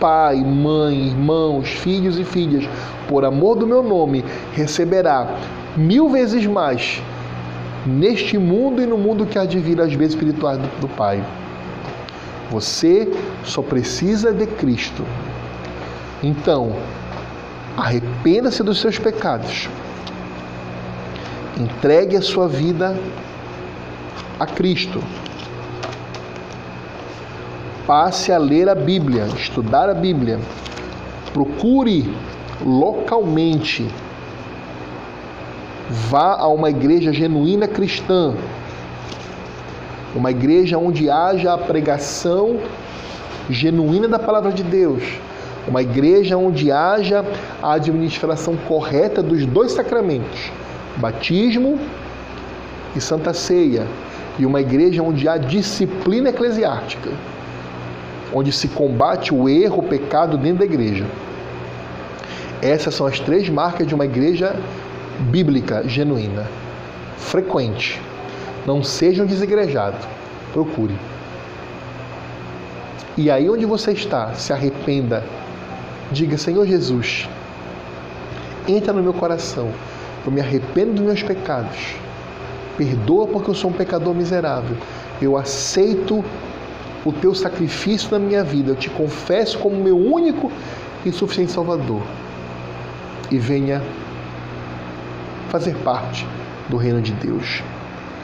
pai, mãe, irmãos, filhos e filhas, por amor do meu nome, receberá mil vezes mais neste mundo e no mundo que há de vir as vezes espirituais do, do Pai. Você só precisa de Cristo. Então, arrependa-se dos seus pecados. Entregue a sua vida a Cristo. Passe a ler a Bíblia, estudar a Bíblia. Procure localmente Vá a uma igreja genuína cristã, uma igreja onde haja a pregação genuína da palavra de Deus, uma igreja onde haja a administração correta dos dois sacramentos, batismo e santa ceia, e uma igreja onde há disciplina eclesiástica, onde se combate o erro, o pecado dentro da igreja. Essas são as três marcas de uma igreja bíblica genuína, frequente. Não seja um desigrejado. Procure. E aí onde você está, se arrependa. Diga, Senhor Jesus, entra no meu coração. Eu me arrependo dos meus pecados. Perdoa porque eu sou um pecador miserável. Eu aceito o teu sacrifício na minha vida. Eu te confesso como meu único e suficiente Salvador. E venha fazer parte do reino de Deus.